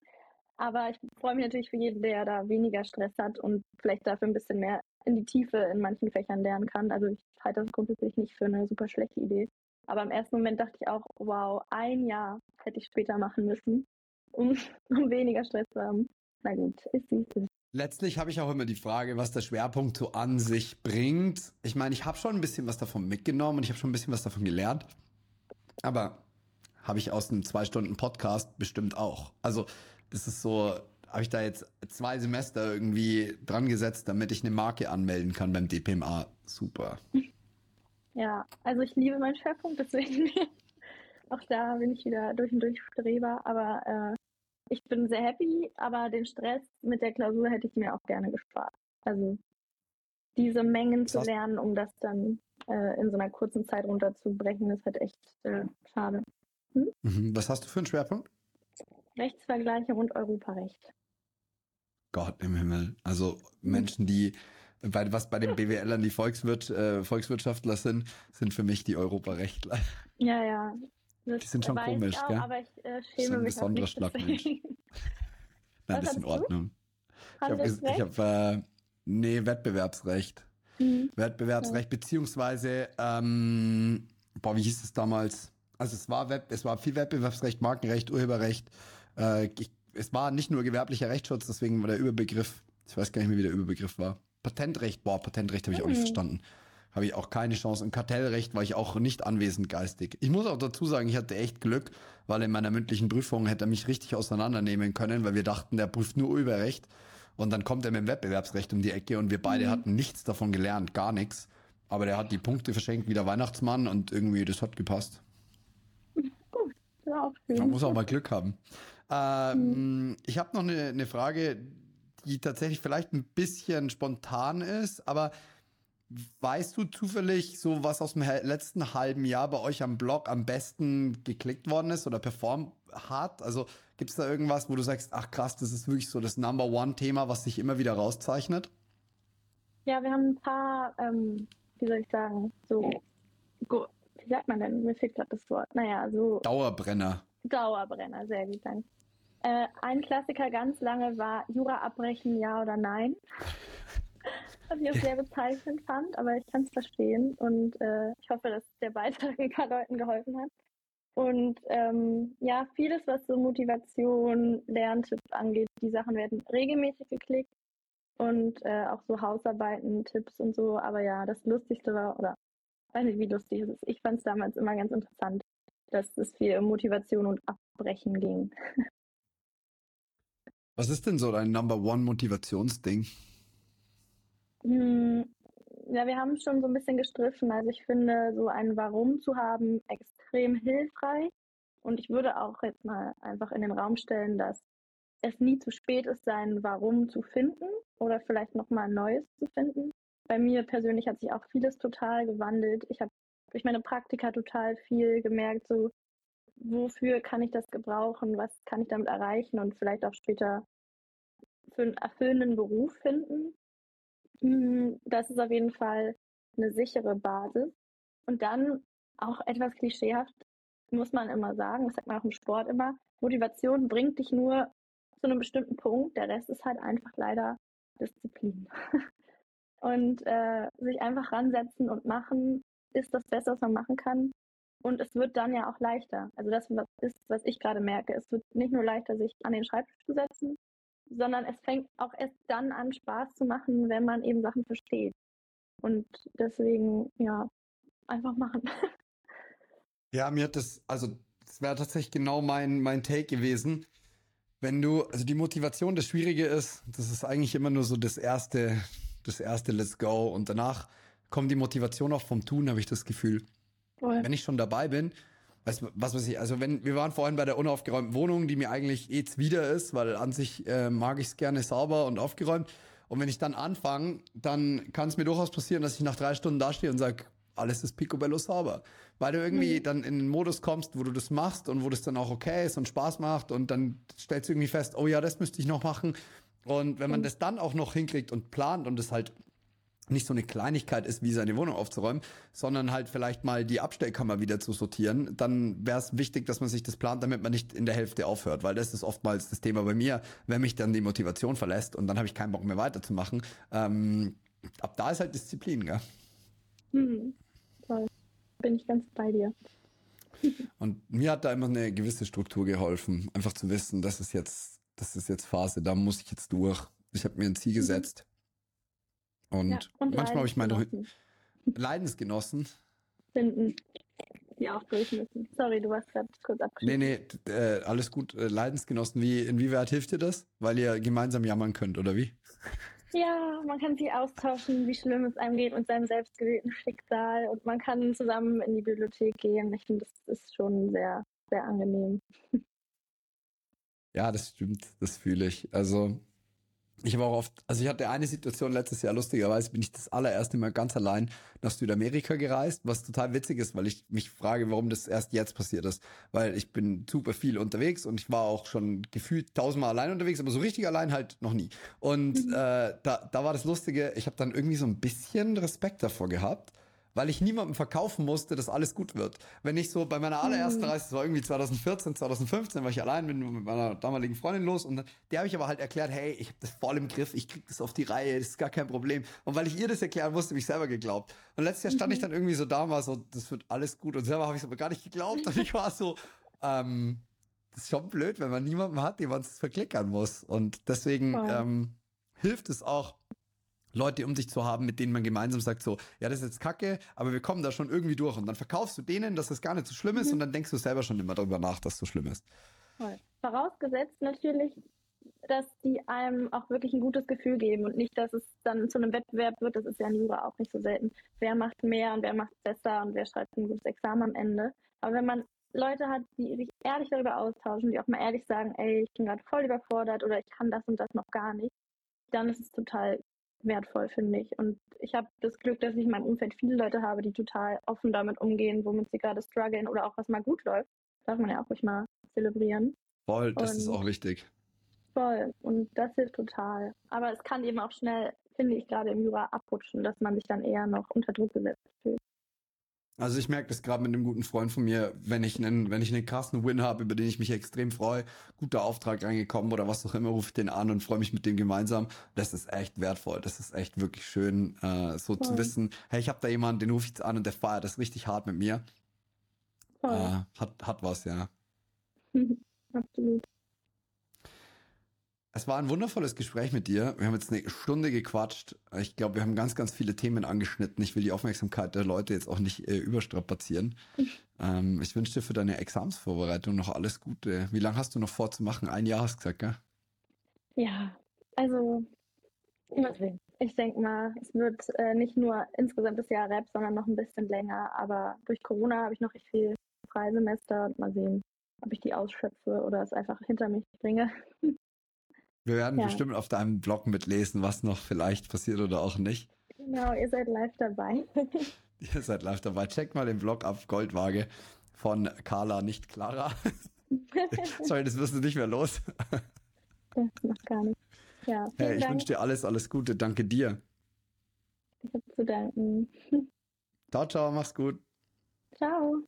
Aber ich freue mich natürlich für jeden, der da weniger Stress hat und vielleicht dafür ein bisschen mehr in die Tiefe in manchen Fächern lernen kann. Also ich halte das grundsätzlich nicht für eine super schlechte Idee. Aber im ersten Moment dachte ich auch, wow, ein Jahr hätte ich später machen müssen, um, um weniger Stress zu haben. Na gut, ist wie es Letztlich habe ich auch immer die Frage, was der Schwerpunkt so an sich bringt. Ich meine, ich habe schon ein bisschen was davon mitgenommen und ich habe schon ein bisschen was davon gelernt. Aber habe ich aus einem zwei Stunden Podcast bestimmt auch. Also das ist so, habe ich da jetzt zwei Semester irgendwie dran gesetzt, damit ich eine Marke anmelden kann beim DPMA. Super. Ja, also ich liebe meinen Schwerpunkt, deswegen auch da bin ich wieder durch und durch Streber, aber äh, ich bin sehr happy, aber den Stress mit der Klausur hätte ich mir auch gerne gespart. Also diese Mengen zu lernen, um das dann äh, in so einer kurzen Zeit runterzubrechen, ist halt echt äh, schade. Hm? Mhm. Was hast du für einen Schwerpunkt? Rechtsvergleiche und Europarecht. Gott im Himmel. Also Menschen, die bei, was bei den BWLern die Volkswirt, äh, Volkswirtschaftler sind, sind für mich die Europarechtler. Ja, ja. Das die sind schon komisch, auch, gell? Aber ich äh, schäme mich auch nicht Schlagmensch. Nein, das ist in Ordnung. Ich habe, hab, äh, nee, Wettbewerbsrecht. Mhm. Wettbewerbsrecht, ja. beziehungsweise, ähm, boah, wie hieß es damals? Also es war Web, es war viel Wettbewerbsrecht, Markenrecht, Urheberrecht. Äh, ich, es war nicht nur gewerblicher Rechtsschutz, deswegen war der Überbegriff, ich weiß gar nicht mehr, wie der Überbegriff war. Patentrecht, boah, Patentrecht habe ich auch nicht mhm. verstanden. Habe ich auch keine Chance. Und Kartellrecht war ich auch nicht anwesend geistig. Ich muss auch dazu sagen, ich hatte echt Glück, weil in meiner mündlichen Prüfung hätte er mich richtig auseinandernehmen können, weil wir dachten, der prüft nur Urheberrecht. Und dann kommt er mit dem Wettbewerbsrecht um die Ecke und wir beide mhm. hatten nichts davon gelernt, gar nichts. Aber der hat die Punkte verschenkt wie der Weihnachtsmann und irgendwie, das hat gepasst. Ja, Man muss auch mal Glück haben. Ähm, mhm. Ich habe noch eine, eine Frage, die tatsächlich vielleicht ein bisschen spontan ist, aber weißt du zufällig so, was aus dem letzten halben Jahr bei euch am Blog am besten geklickt worden ist oder performt hat? Also gibt es da irgendwas, wo du sagst, ach krass, das ist wirklich so das Number One-Thema, was sich immer wieder rauszeichnet? Ja, wir haben ein paar, ähm, wie soll ich sagen, so, wie sagt man denn? Mir fehlt gerade das Wort. Naja, so. Dauerbrenner. Dauerbrenner, sehr gut, danke. Äh, ein Klassiker ganz lange war Jura abbrechen, ja oder nein. Was ich auch sehr bezeichnend fand, aber ich kann es verstehen und äh, ich hoffe, dass der Beitrag ein paar Leuten geholfen hat. Und ähm, ja, vieles, was so Motivation, Lerntipps angeht, die Sachen werden regelmäßig geklickt und äh, auch so Hausarbeiten, Tipps und so. Aber ja, das Lustigste war, oder weiß nicht, wie lustig es ist. Ich fand es damals immer ganz interessant, dass es viel um Motivation und Abbrechen ging. Was ist denn so dein Number One Motivationsding? Hm, ja, wir haben schon so ein bisschen gestriffen. Also ich finde, so ein Warum zu haben extrem hilfreich. Und ich würde auch jetzt mal einfach in den Raum stellen, dass es nie zu spät ist, sein Warum zu finden oder vielleicht nochmal ein neues zu finden. Bei mir persönlich hat sich auch vieles total gewandelt. Ich habe durch meine Praktika total viel gemerkt, so wofür kann ich das gebrauchen, was kann ich damit erreichen und vielleicht auch später für einen erfüllenden Beruf finden. Hm, das ist auf jeden Fall eine sichere Basis. Und dann auch etwas klischeehaft, muss man immer sagen, das sagt man auch im Sport immer, Motivation bringt dich nur zu einem bestimmten Punkt, der Rest ist halt einfach leider Disziplin. und äh, sich einfach ransetzen und machen, ist das Beste, was man machen kann. Und es wird dann ja auch leichter. Also das ist, was ich gerade merke. Es wird nicht nur leichter, sich an den Schreibtisch zu setzen, sondern es fängt auch erst dann an, Spaß zu machen, wenn man eben Sachen versteht. Und deswegen, ja, einfach machen. Ja, mir hat das, also das wäre tatsächlich genau mein, mein Take gewesen. Wenn du, also die Motivation, das Schwierige ist, das ist eigentlich immer nur so das erste, das erste Let's Go und danach kommt die Motivation auch vom Tun, habe ich das Gefühl. Voll. Wenn ich schon dabei bin, weißt du, was weiß ich, also wenn, wir waren vorhin bei der unaufgeräumten Wohnung, die mir eigentlich eh zuwider ist, weil an sich äh, mag ich es gerne sauber und aufgeräumt. Und wenn ich dann anfange, dann kann es mir durchaus passieren, dass ich nach drei Stunden dastehe und sage, alles ist picobello sauber. Weil du irgendwie dann in den Modus kommst, wo du das machst und wo das dann auch okay ist und Spaß macht und dann stellst du irgendwie fest, oh ja, das müsste ich noch machen. Und wenn man das dann auch noch hinkriegt und plant und es halt nicht so eine Kleinigkeit ist, wie seine Wohnung aufzuräumen, sondern halt vielleicht mal die Abstellkammer wieder zu sortieren, dann wäre es wichtig, dass man sich das plant, damit man nicht in der Hälfte aufhört, weil das ist oftmals das Thema bei mir, wenn mich dann die Motivation verlässt und dann habe ich keinen Bock mehr weiterzumachen. Ähm, ab da ist halt Disziplin, gell? Hm. Toll. Bin ich ganz bei dir. Und mir hat da immer eine gewisse Struktur geholfen, einfach zu wissen, das ist jetzt, das ist jetzt Phase, da muss ich jetzt durch. Ich habe mir ein Ziel Mhm. gesetzt. Und, Ja, und manchmal habe ich meine Leidensgenossen finden, die auch durch müssen. Sorry, du warst gerade kurz Nee, abgeschnitten. nee, t- äh, alles gut. Äh, Leidensgenossen, wie, inwieweit hilft dir das? Weil ihr gemeinsam jammern könnt, oder wie? Ja, man kann sich austauschen, wie schlimm es einem geht mit seinem selbstgewählten Schicksal und man kann zusammen in die Bibliothek gehen. Ich finde, das ist schon sehr, sehr angenehm. Ja, das stimmt, das fühle ich. Also, ich habe auch oft, also ich hatte eine Situation letztes Jahr, lustigerweise bin ich das allererste Mal ganz allein nach Südamerika gereist, was total witzig ist, weil ich mich frage, warum das erst jetzt passiert ist. Weil ich bin super viel unterwegs und ich war auch schon gefühlt tausendmal allein unterwegs, aber so richtig allein halt noch nie. Und Mhm. äh, da, da war das Lustige, ich habe dann irgendwie so ein bisschen Respekt davor gehabt, weil ich niemandem verkaufen musste, dass alles gut wird. Wenn ich so bei meiner allerersten Mhm. Reise, das war irgendwie 2014, 2015, war ich allein, bin mit meiner damaligen Freundin los und der habe ich aber halt erklärt, hey, ich habe das voll im Griff, ich krieg das auf die Reihe, das ist gar kein Problem. Und weil ich ihr das erklären musste, habe ich selber geglaubt. Und letztes Jahr stand ich dann irgendwie so da und war so, das wird alles gut und selber habe ich es aber gar nicht geglaubt und ich war so, ähm, das ist schon blöd, wenn man niemanden hat, dem man es verklickern muss. Und deswegen Voll. ähm, hilft es auch, Leute um sich zu haben, mit denen man gemeinsam sagt so, ja, das ist jetzt kacke, aber wir kommen da schon irgendwie durch. Und dann verkaufst du denen, dass das gar nicht so schlimm ist Mhm. und dann denkst du selber schon immer darüber nach, dass es so schlimm ist. Voll. Vorausgesetzt natürlich, dass die einem auch wirklich ein gutes Gefühl geben und nicht, dass es dann zu einem Wettbewerb wird. Das ist ja in Jura auch nicht so selten. Wer macht mehr und wer macht besser und wer schreibt ein gutes Examen am Ende. Aber wenn man Leute hat, die sich ehrlich darüber austauschen, die auch mal ehrlich sagen, ey, ich bin gerade voll überfordert oder ich kann das und das noch gar nicht, dann ist es total wertvoll, finde ich. Und ich habe das Glück, dass ich in meinem Umfeld viele Leute habe, die total offen damit umgehen, womit sie gerade strugglen oder auch was mal gut läuft. Darf man ja auch ruhig mal zelebrieren. Voll, das ist Und- auch wichtig. Voll. Und das hilft total. Aber es kann eben auch schnell, finde ich, gerade im Jura abrutschen, dass man sich dann eher noch unter Druck gesetzt fühlt. Also ich merke das gerade mit einem guten Freund von mir, wenn ich einen, wenn ich einen krassen Win habe, über den ich mich extrem freue, guter Auftrag reingekommen oder was auch immer, rufe ich den an und freue mich mit dem gemeinsam. Das ist echt wertvoll. Das ist echt wirklich schön, äh, so zu Voll. wissen, hey, ich habe da jemanden, den rufe ich jetzt an und der feiert das richtig hart mit mir. Äh, hat, hat was, ja. Absolut. Es war ein wundervolles Gespräch mit dir. Wir haben jetzt eine Stunde gequatscht. Ich glaube, wir haben ganz, ganz viele Themen angeschnitten. Ich will die Aufmerksamkeit der Leute jetzt auch nicht äh, überstrapazieren. ähm, ich wünsche dir für deine Examsvorbereitung noch alles Gute. Wie lange hast du noch vorzumachen? Ein Jahr hast du gesagt, gell? Ja, also. Ich denke mal, es wird äh, nicht nur insgesamt das Jahr Rap, sondern noch ein bisschen länger. Aber durch Corona habe ich noch recht viel Freisemester mal sehen, ob ich die ausschöpfe oder es einfach hinter mich bringe. Wir werden Ja. bestimmt auf deinem Blog mitlesen, was noch vielleicht passiert oder auch nicht. Genau, ihr seid live dabei. Ihr seid live dabei. Checkt mal den Blog ab, Goldwaage von Carla, nicht Clara. Sorry, das wirst du nicht mehr los. das macht gar nicht. Ja, Hey, ich Dank. wünsche dir alles, alles Gute. Danke dir. Ich habe zu danken. Ciao, ciao, mach's gut. Ciao.